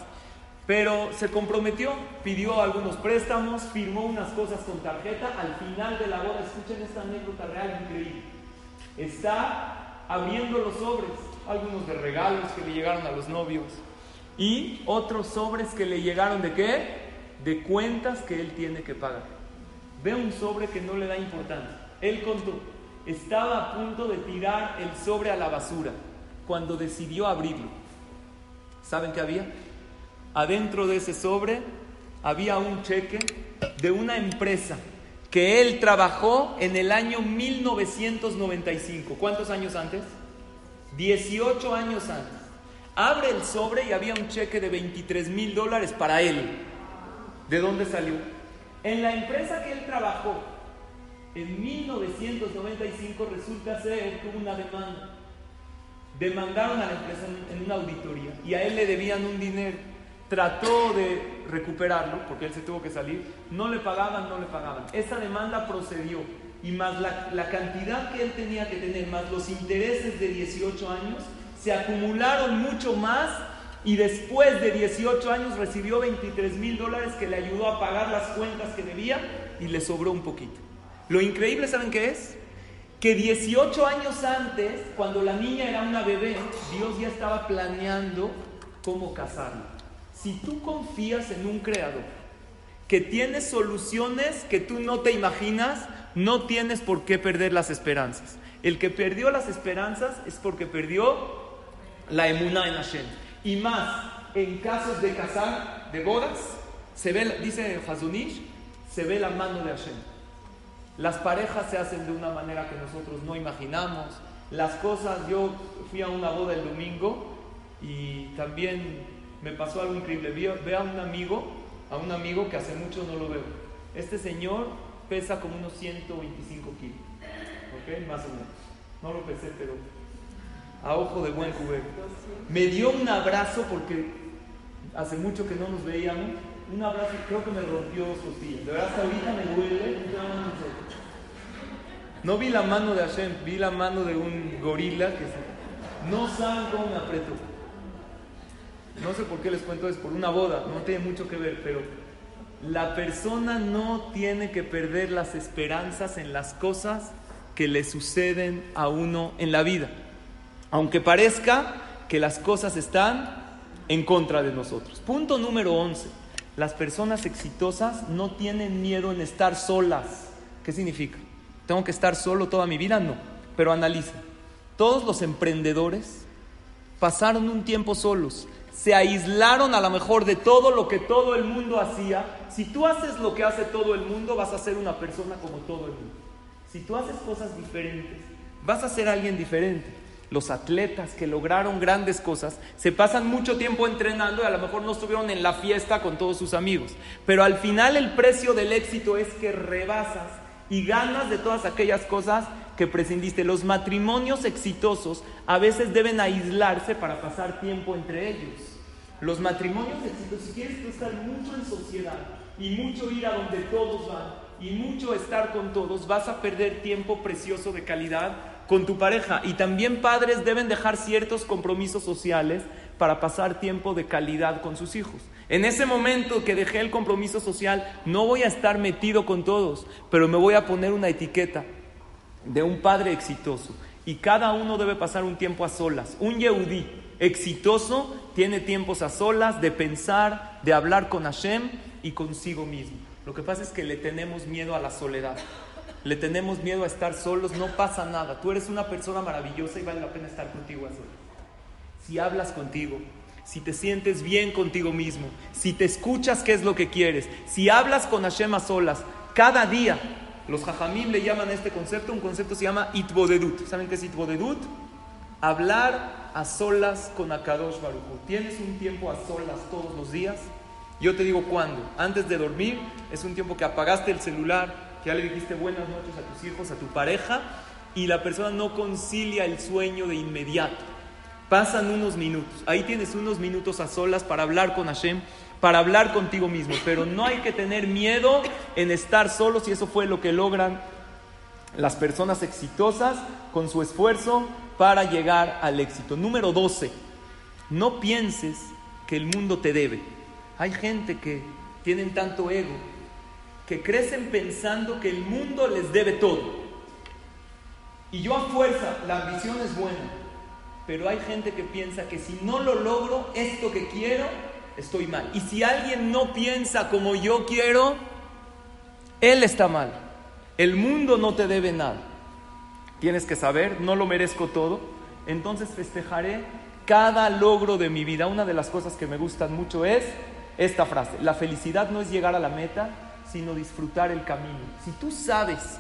pero se comprometió, pidió algunos préstamos, firmó unas cosas con tarjeta. Al final de la boda, escuchen esta anécdota real increíble. Está abriendo los sobres, algunos de regalos que le llegaron a los novios y otros sobres que le llegaron de qué? De cuentas que él tiene que pagar. Ve un sobre que no le da importancia. Él contó, estaba a punto de tirar el sobre a la basura cuando decidió abrirlo. ¿Saben qué había? Adentro de ese sobre había un cheque de una empresa que él trabajó en el año 1995. ¿Cuántos años antes? 18 años antes. Abre el sobre y había un cheque de 23 mil dólares para él. ¿De dónde salió? En la empresa que él trabajó, en 1995 resulta ser hubo una demanda. Demandaron a la empresa en una auditoría y a él le debían un dinero. Trató de recuperarlo porque él se tuvo que salir. No le pagaban, no le pagaban. Esa demanda procedió y más la, la cantidad que él tenía que tener, más los intereses de 18 años, se acumularon mucho más y después de 18 años recibió 23 mil dólares que le ayudó a pagar las cuentas que debía y le sobró un poquito. Lo increíble, ¿saben qué es? Que 18 años antes, cuando la niña era una bebé, Dios ya estaba planeando cómo casarla. Si tú confías en un creador que tiene soluciones que tú no te imaginas, no tienes por qué perder las esperanzas. El que perdió las esperanzas es porque perdió la emuná en Hashem. Y más, en casos de casar, de bodas, se ve, dice Hazunish, se ve la mano de Hashem. Las parejas se hacen de una manera que nosotros no imaginamos. Las cosas, yo fui a una boda el domingo y también me pasó algo increíble. Vi, a un amigo, a un amigo que hace mucho no lo veo. Este señor pesa como unos 125 kilos, ¿ok? Más o menos. No lo pesé, pero a ojo de buen cubero. Me dio un abrazo porque hace mucho que no nos veíamos. Un abrazo, creo que me rompió costillas. De verdad, hasta ahorita me duele. No vi la mano de Hashem, vi la mano de un gorila que se... no saben cómo me apretó. No sé por qué les cuento, es por una boda, no tiene mucho que ver, pero la persona no tiene que perder las esperanzas en las cosas que le suceden a uno en la vida. Aunque parezca que las cosas están en contra de nosotros. Punto número 11. Las personas exitosas no tienen miedo en estar solas. ¿Qué significa? ¿Tengo que estar solo toda mi vida? No. Pero analiza. Todos los emprendedores pasaron un tiempo solos se aislaron a lo mejor de todo lo que todo el mundo hacía. Si tú haces lo que hace todo el mundo, vas a ser una persona como todo el mundo. Si tú haces cosas diferentes, vas a ser alguien diferente. Los atletas que lograron grandes cosas se pasan mucho tiempo entrenando y a lo mejor no estuvieron en la fiesta con todos sus amigos. Pero al final el precio del éxito es que rebasas y ganas de todas aquellas cosas que prescindiste. Los matrimonios exitosos a veces deben aislarse para pasar tiempo entre ellos. Los matrimonios exitosos, si quieres tú estar mucho en sociedad y mucho ir a donde todos van, y mucho estar con todos, vas a perder tiempo precioso de calidad con tu pareja. Y también padres deben dejar ciertos compromisos sociales para pasar tiempo de calidad con sus hijos. En ese momento que dejé el compromiso social, no voy a estar metido con todos, pero me voy a poner una etiqueta de un padre exitoso. Y cada uno debe pasar un tiempo a solas. Un Yehudí exitoso tiene tiempos a solas de pensar, de hablar con Hashem y consigo mismo. Lo que pasa es que le tenemos miedo a la soledad. Le tenemos miedo a estar solos, no pasa nada. Tú eres una persona maravillosa y vale la pena estar contigo a solas. Si hablas contigo, si te sientes bien contigo mismo, si te escuchas qué es lo que quieres, si hablas con Hashem a solas, cada día, los jajamim le llaman este concepto, un concepto se llama itbodedut. ¿Saben qué es itbodedut? Hablar a solas con Akadosh Baruch ¿Tienes un tiempo a solas todos los días? Yo te digo cuándo. Antes de dormir es un tiempo que apagaste el celular, que ya le dijiste buenas noches a tus hijos, a tu pareja, y la persona no concilia el sueño de inmediato. Pasan unos minutos. Ahí tienes unos minutos a solas para hablar con Hashem, para hablar contigo mismo. Pero no hay que tener miedo en estar solos y eso fue lo que logran las personas exitosas con su esfuerzo para llegar al éxito. Número 12. No pienses que el mundo te debe. Hay gente que tienen tanto ego que crecen pensando que el mundo les debe todo. Y yo a fuerza, la ambición es buena, pero hay gente que piensa que si no lo logro, esto que quiero, estoy mal. Y si alguien no piensa como yo quiero, él está mal. El mundo no te debe nada. Tienes que saber, no lo merezco todo, entonces festejaré cada logro de mi vida. Una de las cosas que me gustan mucho es esta frase, la felicidad no es llegar a la meta, sino disfrutar el camino. Si tú sabes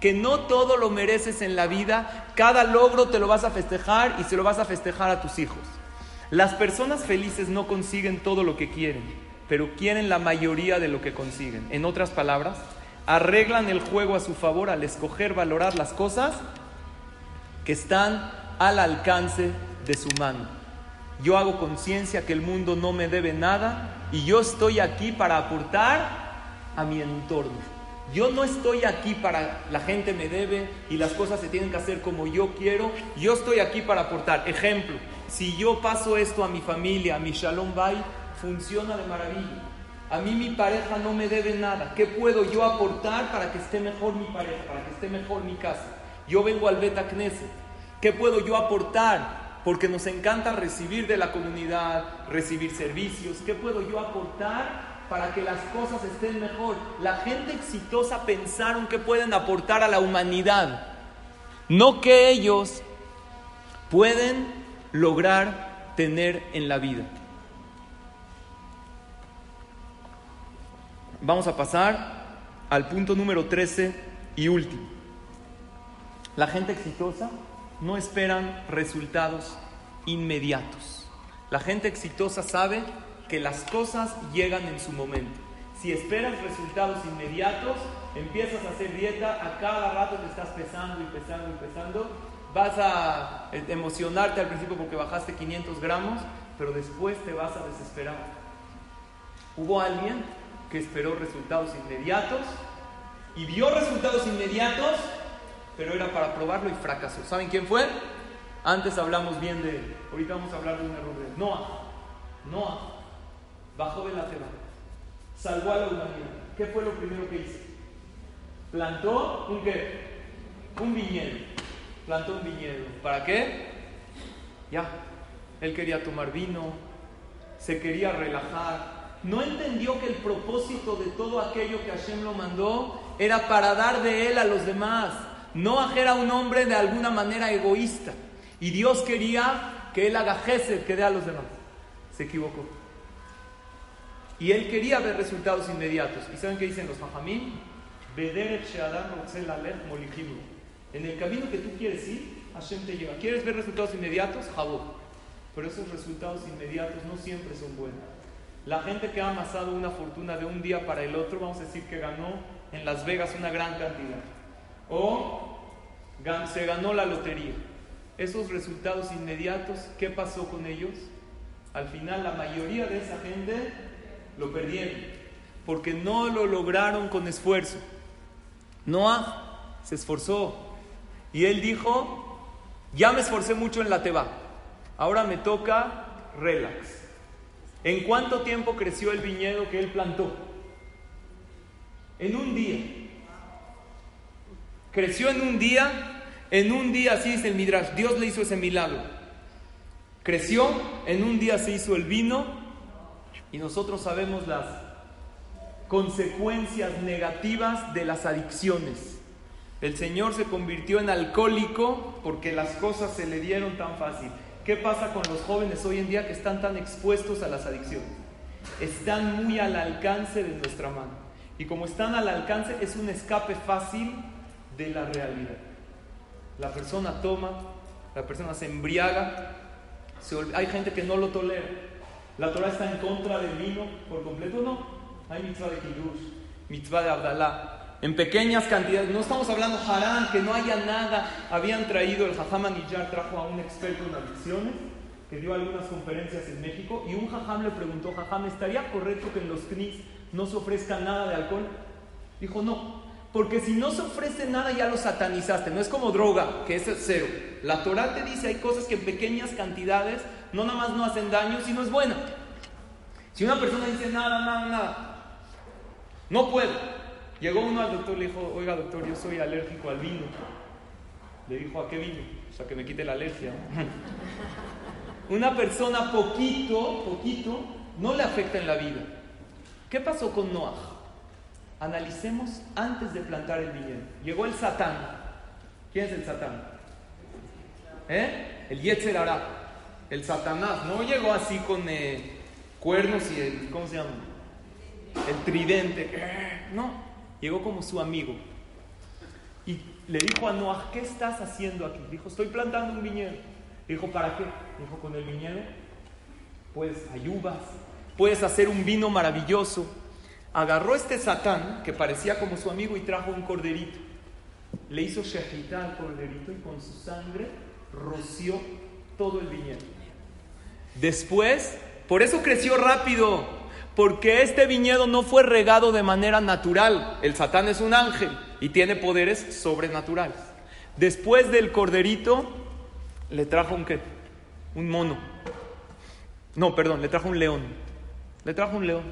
que no todo lo mereces en la vida, cada logro te lo vas a festejar y se lo vas a festejar a tus hijos. Las personas felices no consiguen todo lo que quieren, pero quieren la mayoría de lo que consiguen. En otras palabras, arreglan el juego a su favor al escoger valorar las cosas que están al alcance de su mano. Yo hago conciencia que el mundo no me debe nada y yo estoy aquí para aportar a mi entorno. Yo no estoy aquí para la gente me debe y las cosas se tienen que hacer como yo quiero. Yo estoy aquí para aportar. Ejemplo, si yo paso esto a mi familia, a mi Shalom Bay, funciona de maravilla. A mí mi pareja no me debe nada. ¿Qué puedo yo aportar para que esté mejor mi pareja, para que esté mejor mi casa? Yo vengo al Beta Knesset. ¿Qué puedo yo aportar? Porque nos encanta recibir de la comunidad, recibir servicios. ¿Qué puedo yo aportar para que las cosas estén mejor. La gente exitosa pensaron que pueden aportar a la humanidad, no que ellos pueden lograr tener en la vida. Vamos a pasar al punto número 13 y último. La gente exitosa no esperan resultados inmediatos. La gente exitosa sabe que las cosas llegan en su momento. Si esperas resultados inmediatos, empiezas a hacer dieta, a cada rato te estás pesando y pesando y pesando, vas a emocionarte al principio porque bajaste 500 gramos, pero después te vas a desesperar. Hubo alguien que esperó resultados inmediatos y vio resultados inmediatos, pero era para probarlo y fracasó. ¿Saben quién fue? Antes hablamos bien de. Ahorita vamos a hablar de un error de Noah. Noah bajó de la tierra, salvó a la humanidad. ¿Qué fue lo primero que hizo? Plantó un qué? Un viñedo. Plantó un viñedo. ¿Para qué? Ya. Él quería tomar vino, se quería relajar. No entendió que el propósito de todo aquello que Hashem lo mandó era para dar de él a los demás. No era un hombre de alguna manera egoísta. Y Dios quería que él haga que dé a los demás. Se equivocó. Y él quería ver resultados inmediatos. ¿Y saben qué dicen los fajamim? En el camino que tú quieres ir, Hashem te lleva. ¿Quieres ver resultados inmediatos? Jabot. Pero esos resultados inmediatos no siempre son buenos. La gente que ha amasado una fortuna de un día para el otro, vamos a decir que ganó en Las Vegas una gran cantidad. O se ganó la lotería. Esos resultados inmediatos, ¿qué pasó con ellos? Al final la mayoría de esa gente lo perdieron, porque no lo lograron con esfuerzo. Noah se esforzó y él dijo, ya me esforcé mucho en la teba, ahora me toca relax. ¿En cuánto tiempo creció el viñedo que él plantó? En un día. Creció en un día, en un día, así dice el Midrash, Dios le hizo ese milagro. Creció, en un día se hizo el vino y nosotros sabemos las consecuencias negativas de las adicciones. El Señor se convirtió en alcohólico porque las cosas se le dieron tan fácil. ¿Qué pasa con los jóvenes hoy en día que están tan expuestos a las adicciones? Están muy al alcance de nuestra mano. Y como están al alcance, es un escape fácil de la realidad. La persona toma, la persona se embriaga, hay gente que no lo tolera. La Torah está en contra del vino por completo, no. Hay mitzvah de Kiddush, mitzvah de Abdalá. En pequeñas cantidades, no estamos hablando harán, que no haya nada. Habían traído, el Jajam Anillar trajo a un experto en adicciones que dio algunas conferencias en México y un Jajam le preguntó, Jajam, ¿estaría correcto que en los CNIS no se ofrezca nada de alcohol? Dijo, no, porque si no se ofrece nada ya lo satanizaste. No es como droga, que es cero. La Torah te dice hay cosas que en pequeñas cantidades no nada más no hacen daño, sino es buena. Si una persona dice nada, nada, nada, no puedo. Llegó uno al doctor y le dijo, oiga doctor, yo soy alérgico al vino. Le dijo, ¿a qué vino? O sea, que me quite la alergia. una persona poquito, poquito, no le afecta en la vida. ¿Qué pasó con Noah? Analicemos antes de plantar el viñedo. Llegó el Satán. ¿Quién es el Satán? ¿Eh? El Yetzer El Satanás. No llegó así con eh, cuernos y el, ¿cómo se llama? El tridente. No. Llegó como su amigo. Y le dijo a Noah, ¿qué estás haciendo aquí? Dijo, estoy plantando un viñedo. Dijo, ¿para qué? Dijo, con el viñedo puedes ayubas, puedes hacer un vino maravilloso. Agarró este Satán, que parecía como su amigo, y trajo un corderito. Le hizo shejita al corderito y con su sangre roció todo el viñedo. Después, por eso creció rápido, porque este viñedo no fue regado de manera natural. El Satán es un ángel y tiene poderes sobrenaturales. Después del corderito, le trajo un qué? Un mono. No, perdón, le trajo un león. Le trajo un león.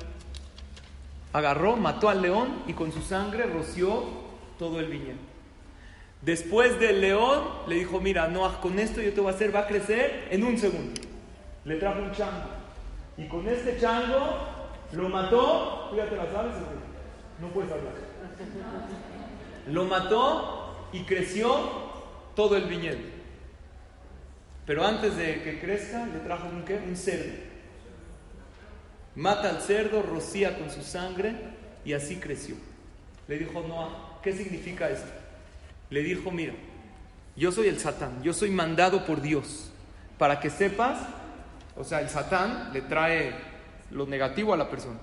Agarró, mató al león y con su sangre roció todo el viñedo. Después del león le dijo, mira, no, con esto yo te voy a hacer, va a crecer en un segundo. Le trajo un chango. Y con este chango lo mató, fíjate las aves, no puedes hablar. Lo mató y creció todo el viñedo. Pero antes de que crezca, le trajo un, ¿qué? un cerdo. Mata al cerdo, rocía con su sangre y así creció. Le dijo Noah, ¿qué significa esto? Le dijo, mira, yo soy el Satán, yo soy mandado por Dios para que sepas, o sea, el Satán le trae lo negativo a la persona,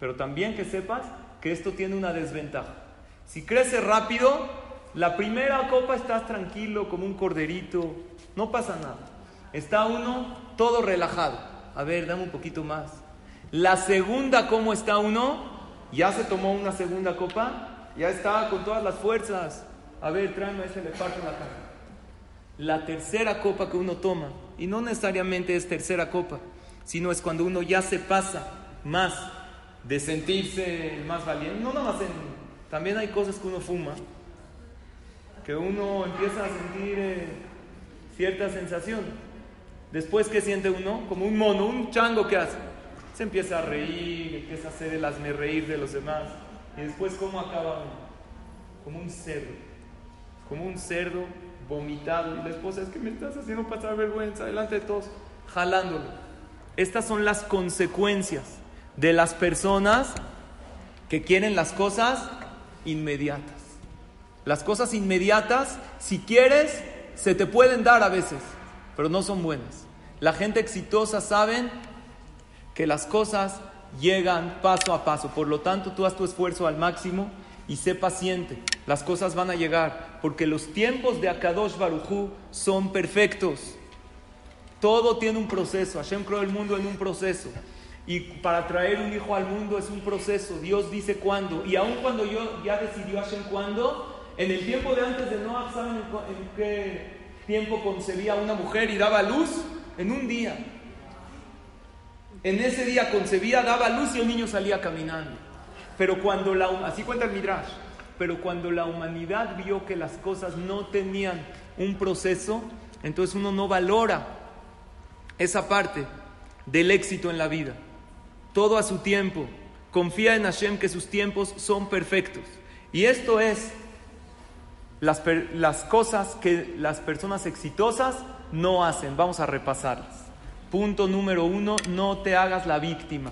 pero también que sepas que esto tiene una desventaja. Si crece rápido, la primera copa estás tranquilo como un corderito, no pasa nada. Está uno todo relajado. A ver, dame un poquito más. La segunda, ¿cómo está uno? Ya se tomó una segunda copa, ya está con todas las fuerzas. A ver, tráeme ese, le parto la cara. La tercera copa que uno toma, y no necesariamente es tercera copa, sino es cuando uno ya se pasa más de sentirse más valiente. No nada más. También hay cosas que uno fuma, que uno empieza a sentir eh, cierta sensación. Después, ¿qué siente uno? Como un mono, un chango que hace. Se empieza a reír, empieza a hacer el hazme reír de los demás. Y después, ¿cómo acaba uno? Como un cerdo. Como un cerdo vomitado. Y la esposa, es que me estás haciendo pasar vergüenza delante de todos, jalándolo. Estas son las consecuencias de las personas que quieren las cosas inmediatas. Las cosas inmediatas, si quieres, se te pueden dar a veces, pero no son buenas. La gente exitosa saben que las cosas llegan paso a paso. Por lo tanto, tú haz tu esfuerzo al máximo y sé paciente. Las cosas van a llegar, porque los tiempos de Akadosh Barujú son perfectos. Todo tiene un proceso. Hashem creó el mundo en un proceso. Y para traer un hijo al mundo es un proceso. Dios dice cuándo. Y aun cuando yo ya decidió Hashem cuándo, en el tiempo de antes de Noah, ¿saben en qué tiempo concebía una mujer y daba luz? En un día. En ese día concebía, daba luz y el niño salía caminando. Pero cuando la así cuenta el Midrash, pero cuando la humanidad vio que las cosas no tenían un proceso, entonces uno no valora esa parte del éxito en la vida. Todo a su tiempo. Confía en Hashem que sus tiempos son perfectos. Y esto es las, las cosas que las personas exitosas no hacen. Vamos a repasarlas. Punto número uno, no te hagas la víctima.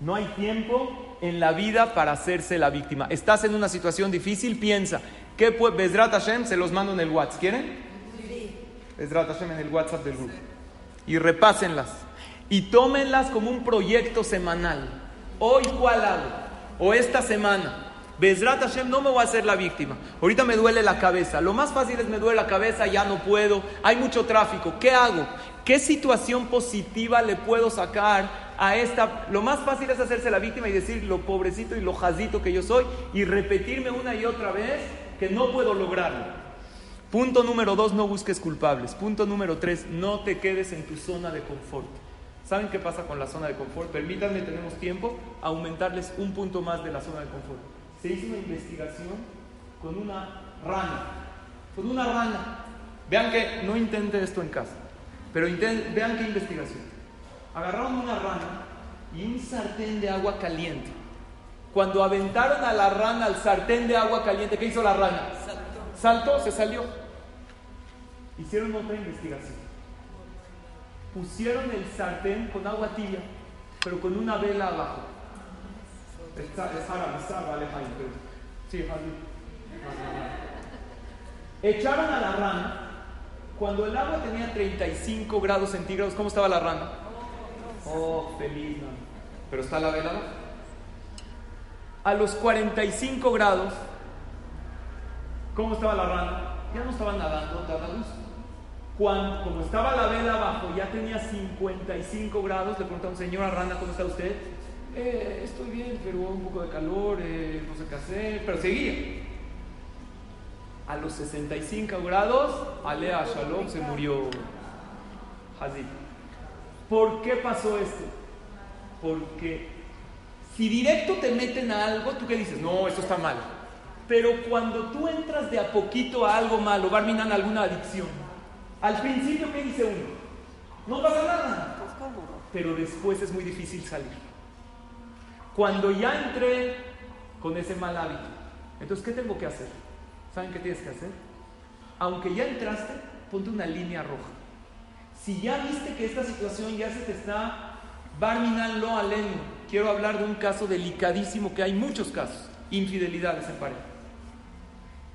No hay tiempo en la vida para hacerse la víctima. Estás en una situación difícil, piensa, ¿qué puede? Besrat Hashem se los mando en el WhatsApp. ¿Quieren? Sí. Besrat Hashem en el WhatsApp del grupo. Y repásenlas. Y tómenlas como un proyecto semanal. Hoy, ¿cuál hago? O esta semana. Besrat Hashem no me voy a hacer la víctima. Ahorita me duele la cabeza. Lo más fácil es me duele la cabeza, ya no puedo. Hay mucho tráfico. ¿Qué hago? ¿Qué situación positiva le puedo sacar a esta? Lo más fácil es hacerse la víctima y decir lo pobrecito y lo jazito que yo soy y repetirme una y otra vez que no puedo lograrlo. Punto número dos, no busques culpables. Punto número tres, no te quedes en tu zona de confort. ¿Saben qué pasa con la zona de confort? Permítanme, tenemos tiempo, aumentarles un punto más de la zona de confort se hizo una investigación con una rana. Con una rana. Vean que no intente esto en casa, pero vean qué investigación. Agarraron una rana y un sartén de agua caliente. Cuando aventaron a la rana al sartén de agua caliente, ¿qué hizo la rana? Saltó, Saltó se salió. Hicieron otra investigación. Pusieron el sartén con agua tibia, pero con una vela abajo. Echaron a la rana. Cuando el agua tenía 35 grados centígrados, ¿cómo estaba la rana? Oh, feliz. Pero está la vela. A los 45 grados, ¿cómo estaba la rana? Ya no estaba nadando, daba luz. Cuando, como estaba la vela abajo, ya tenía 55 grados, le preguntaron, señora rana, ¿cómo está usted? Eh, estoy bien, pero un poco de calor, eh, no sé qué hacer, pero seguía. A los 65 grados, Alea Shalom se murió Hazid. ¿Por qué pasó esto? Porque si directo te meten a algo, ¿tú qué dices? No, eso está mal. Pero cuando tú entras de a poquito a algo malo, a alguna adicción. Al principio, ¿qué dice uno? No pasa nada. Pero después es muy difícil salir. Cuando ya entré con ese mal hábito, entonces, ¿qué tengo que hacer? ¿Saben qué tienes que hacer? Aunque ya entraste, ponte una línea roja. Si ya viste que esta situación ya se te está barminando lo aleno, quiero hablar de un caso delicadísimo que hay muchos casos, infidelidades en pareja.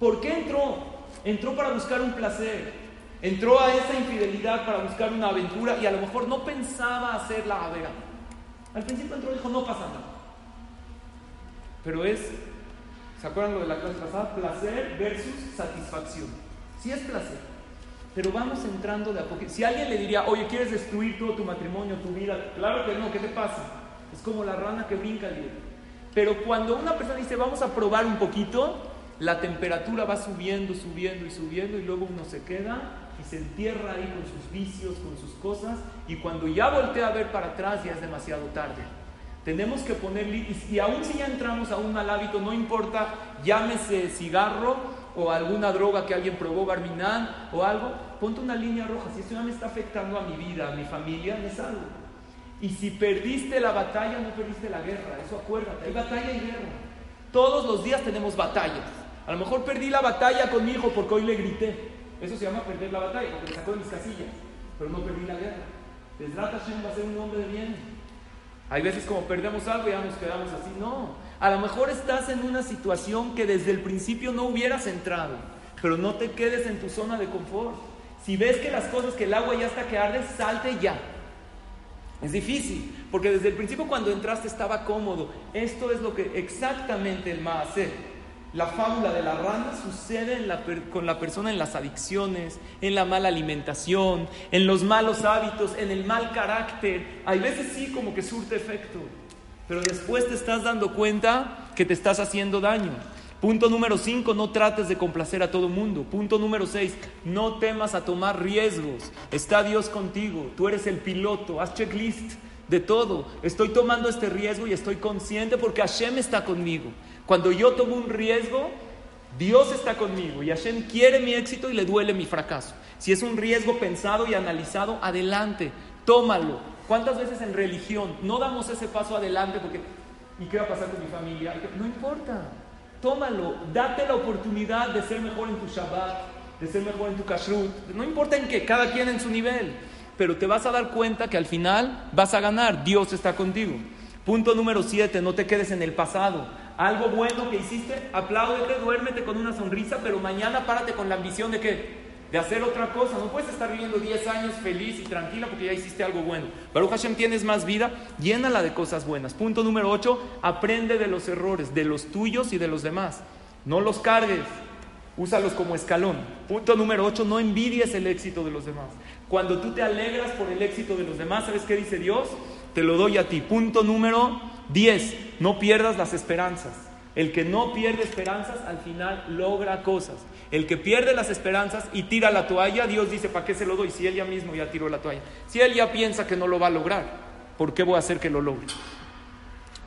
¿Por qué entró? Entró para buscar un placer, entró a esa infidelidad para buscar una aventura y a lo mejor no pensaba hacer la avera. Al principio entró y dijo, no pasa nada. Pero es, ¿se acuerdan lo de la clase pasada? Placer versus satisfacción. Sí es placer, pero vamos entrando de a poquito. Si alguien le diría, oye, ¿quieres destruir todo tu matrimonio, tu vida? Claro que no, ¿qué te pasa? Es como la rana que brinca el Pero cuando una persona dice, vamos a probar un poquito, la temperatura va subiendo, subiendo y subiendo y luego uno se queda y se entierra ahí con sus vicios, con sus cosas y cuando ya voltea a ver para atrás ya es demasiado tarde. Tenemos que ponerle, y, aún si ya entramos a un mal hábito, no importa, llámese cigarro o alguna droga que alguien probó, Barminan o algo, ponte una línea roja. Si esto ya me está afectando a mi vida, a mi familia, me salgo. Y si perdiste la batalla, no perdiste la guerra. Eso acuérdate, hay batalla y guerra. Todos los días tenemos batallas. A lo mejor perdí la batalla con mi hijo porque hoy le grité. Eso se llama perder la batalla, porque me sacó de mis casillas. Pero no perdí la guerra. Desrata Hashem va a ser un hombre de bien. Hay veces como perdemos algo y ya nos quedamos así. No, a lo mejor estás en una situación que desde el principio no hubieras entrado, pero no te quedes en tu zona de confort. Si ves que las cosas, que el agua ya está que arde, salte ya. Es difícil, porque desde el principio cuando entraste estaba cómodo. Esto es lo que exactamente el hace. La fábula de la rana sucede con la persona en las adicciones, en la mala alimentación, en los malos hábitos, en el mal carácter. Hay veces sí como que surte efecto, pero después te estás dando cuenta que te estás haciendo daño. Punto número 5, no trates de complacer a todo mundo. Punto número 6, no temas a tomar riesgos. Está Dios contigo, tú eres el piloto, haz checklist de todo. Estoy tomando este riesgo y estoy consciente porque Hashem está conmigo. Cuando yo tomo un riesgo, Dios está conmigo y Hashem quiere mi éxito y le duele mi fracaso. Si es un riesgo pensado y analizado, adelante, tómalo. ¿Cuántas veces en religión no damos ese paso adelante porque ¿y qué va a pasar con mi familia? No importa, tómalo, date la oportunidad de ser mejor en tu Shabbat, de ser mejor en tu Kashrut, no importa en qué, cada quien en su nivel, pero te vas a dar cuenta que al final vas a ganar, Dios está contigo. Punto número 7, no te quedes en el pasado algo bueno que hiciste, apláudete, duérmete con una sonrisa, pero mañana párate con la ambición de qué? De hacer otra cosa. No puedes estar viviendo 10 años feliz y tranquila porque ya hiciste algo bueno. Baruch Hashem, tienes más vida, llénala de cosas buenas. Punto número 8, aprende de los errores, de los tuyos y de los demás. No los cargues, úsalos como escalón. Punto número 8, no envidies el éxito de los demás. Cuando tú te alegras por el éxito de los demás, ¿sabes qué dice Dios? Te lo doy a ti. Punto número 10. No pierdas las esperanzas. El que no pierde esperanzas al final logra cosas. El que pierde las esperanzas y tira la toalla, Dios dice, ¿para qué se lo doy? Si él ya mismo ya tiró la toalla. Si él ya piensa que no lo va a lograr, ¿por qué voy a hacer que lo logre?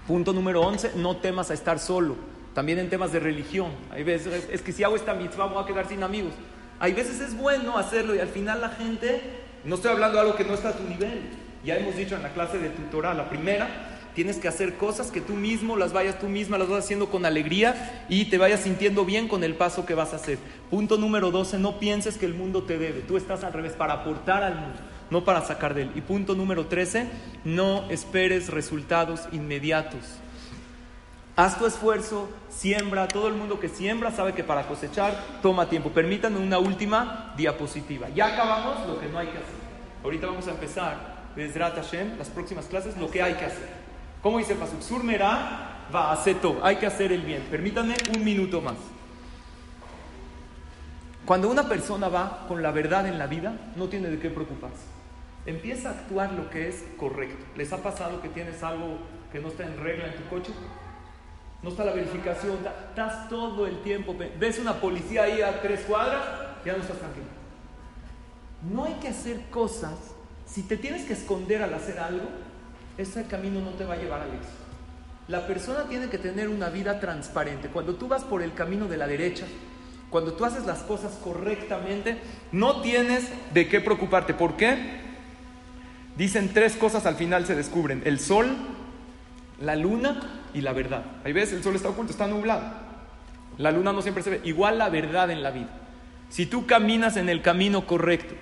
Punto número 11, no temas a estar solo. También en temas de religión. Hay veces, es que si hago esta mitzvah voy a quedar sin amigos. Hay veces es bueno hacerlo y al final la gente, no estoy hablando de algo que no está a tu nivel. Ya hemos dicho en la clase de tutoral, la primera, Tienes que hacer cosas que tú mismo las vayas, tú misma las vas haciendo con alegría y te vayas sintiendo bien con el paso que vas a hacer. Punto número 12, no pienses que el mundo te debe. Tú estás al revés, para aportar al mundo, no para sacar de él. Y punto número 13, no esperes resultados inmediatos. Haz tu esfuerzo, siembra. Todo el mundo que siembra sabe que para cosechar toma tiempo. Permítanme una última diapositiva. Ya acabamos lo que no hay que hacer. Ahorita vamos a empezar, desde Hashem, las próximas clases, lo que hay que hacer. ¿Cómo dice el Pasuk? Surmerá va Hay que hacer el bien. Permítanme un minuto más. Cuando una persona va con la verdad en la vida, no tiene de qué preocuparse. Empieza a actuar lo que es correcto. ¿Les ha pasado que tienes algo que no está en regla en tu coche? No está la verificación, estás todo el tiempo, ves una policía ahí a tres cuadras, ya no estás tranquilo. No hay que hacer cosas, si te tienes que esconder al hacer algo, ese camino no te va a llevar al éxito. La persona tiene que tener una vida transparente. Cuando tú vas por el camino de la derecha, cuando tú haces las cosas correctamente, no tienes de qué preocuparte. ¿Por qué? Dicen tres cosas al final se descubren. El sol, la luna y la verdad. Hay veces el sol está oculto, está nublado. La luna no siempre se ve. Igual la verdad en la vida. Si tú caminas en el camino correcto,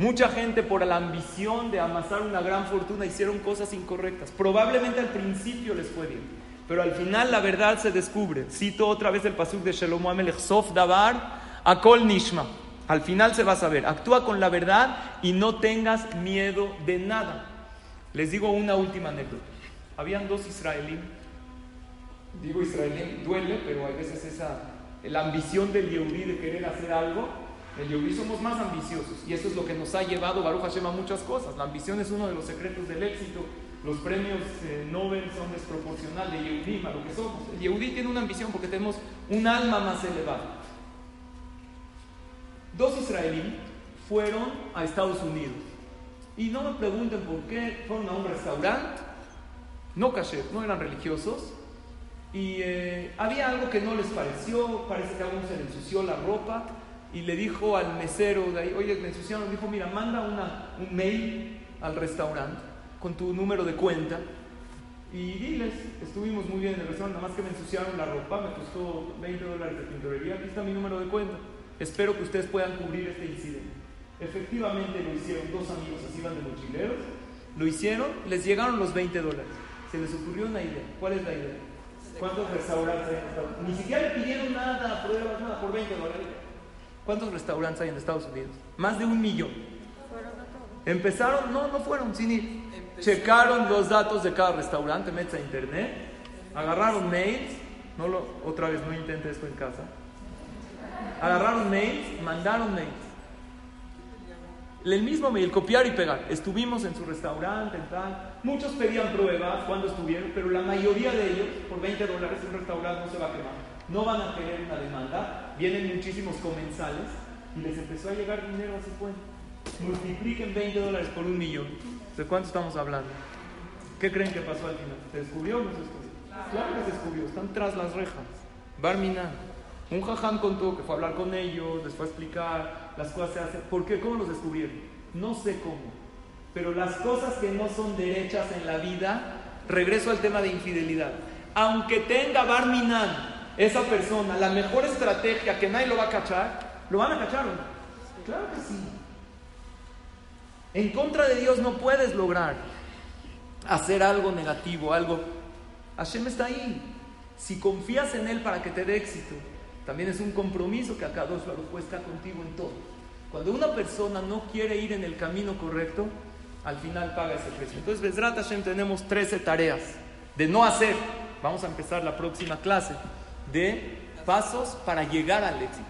Mucha gente por la ambición de amasar una gran fortuna hicieron cosas incorrectas. Probablemente al principio les fue bien, pero al final la verdad se descubre. Cito otra vez el pasuk de Shalom Amelech, Sof Dabar, Akol Nishma. Al final se va a saber. Actúa con la verdad y no tengas miedo de nada. Les digo una última anécdota. Habían dos israelíes. Digo israelí, duele, pero hay veces esa la ambición del Yehudi de querer hacer algo el Yehudi somos más ambiciosos y eso es lo que nos ha llevado Baruch Hashem a muchas cosas. La ambición es uno de los secretos del éxito. Los premios eh, Nobel son desproporcionales de Yehudim a lo que somos. El Yehudi tiene una ambición porque tenemos un alma más elevada. Dos israelíes fueron a Estados Unidos y no me pregunten por qué fueron a un restaurante, no caché, no eran religiosos, y eh, había algo que no les pareció, parece que a se le ensució la ropa y le dijo al mesero de ahí, oye, me ensuciaron, dijo, mira, manda una, un mail al restaurante con tu número de cuenta y diles, estuvimos muy bien en el restaurante, nada más que me ensuciaron la ropa, me costó 20 dólares de tintorería, aquí está mi número de cuenta, espero que ustedes puedan cubrir este incidente. Efectivamente lo hicieron, dos amigos así van de mochileros, lo hicieron, les llegaron los 20 dólares, se les ocurrió una idea, ¿cuál es la idea? ¿Cuántos restaurantes hay en Ni siquiera le pidieron nada, pruebas, nada, por 20 dólares. ¿Cuántos restaurantes hay en Estados Unidos? Más de un millón. Empezaron, no, no fueron sin ir. Checaron los datos de cada restaurante, metes a internet, agarraron mails No lo, otra vez, no intente esto en casa. Agarraron mails, mandaron mails. El mismo mail, copiar y pegar. Estuvimos en su restaurante, en tal. Muchos pedían pruebas cuando estuvieron, pero la mayoría de ellos, por 20 dólares, un restaurante no se va a quemar. No van a tener una demanda. Vienen muchísimos comensales y les empezó a llegar dinero a su cuenta. Multipliquen 20 dólares por un millón. ¿De cuánto estamos hablando? ¿Qué creen que pasó al final? ¿Se descubrió o no se descubrió? Claro que se descubrió, están tras las rejas. Barminan. Un jajam contó que fue a hablar con ellos, les fue a explicar, las cosas se hacen. ¿Por qué? ¿Cómo los descubrieron? No sé cómo. Pero las cosas que no son derechas en la vida, regreso al tema de infidelidad. Aunque tenga Barminan, esa persona, la mejor estrategia que nadie lo va a cachar, ¿lo van a cachar o no? Claro que sí. En contra de Dios no puedes lograr hacer algo negativo, algo. Hashem está ahí. Si confías en Él para que te dé éxito, también es un compromiso que acá dos Baruj está contigo en todo. Cuando una persona no quiere ir en el camino correcto, al final paga ese precio. Entonces, Besrat Hashem tenemos 13 tareas de no hacer. Vamos a empezar la próxima clase de pasos para llegar al éxito.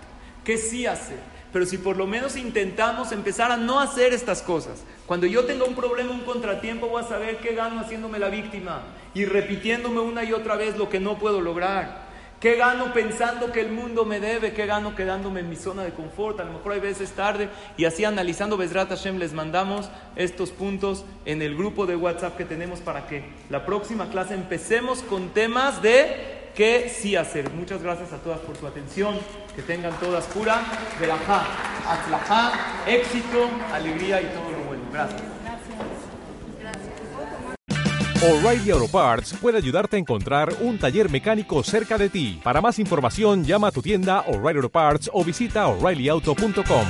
¿Qué sí hacer? Pero si por lo menos intentamos empezar a no hacer estas cosas, cuando yo tenga un problema, un contratiempo, voy a saber qué gano haciéndome la víctima y repitiéndome una y otra vez lo que no puedo lograr. ¿Qué gano pensando que el mundo me debe? ¿Qué gano quedándome en mi zona de confort? A lo mejor hay veces tarde y así analizando Besrat Hashem les mandamos estos puntos en el grupo de WhatsApp que tenemos para que la próxima clase empecemos con temas de qué sí hacer. Muchas gracias a todas por su atención. Que tengan todas cura, de la ja, atlajá, éxito, alegría y todo lo bueno. Gracias. O'Reilly Auto Parts puede ayudarte a encontrar un taller mecánico cerca de ti. Para más información, llama a tu tienda O'Reilly Auto Parts o visita oreillyauto.com.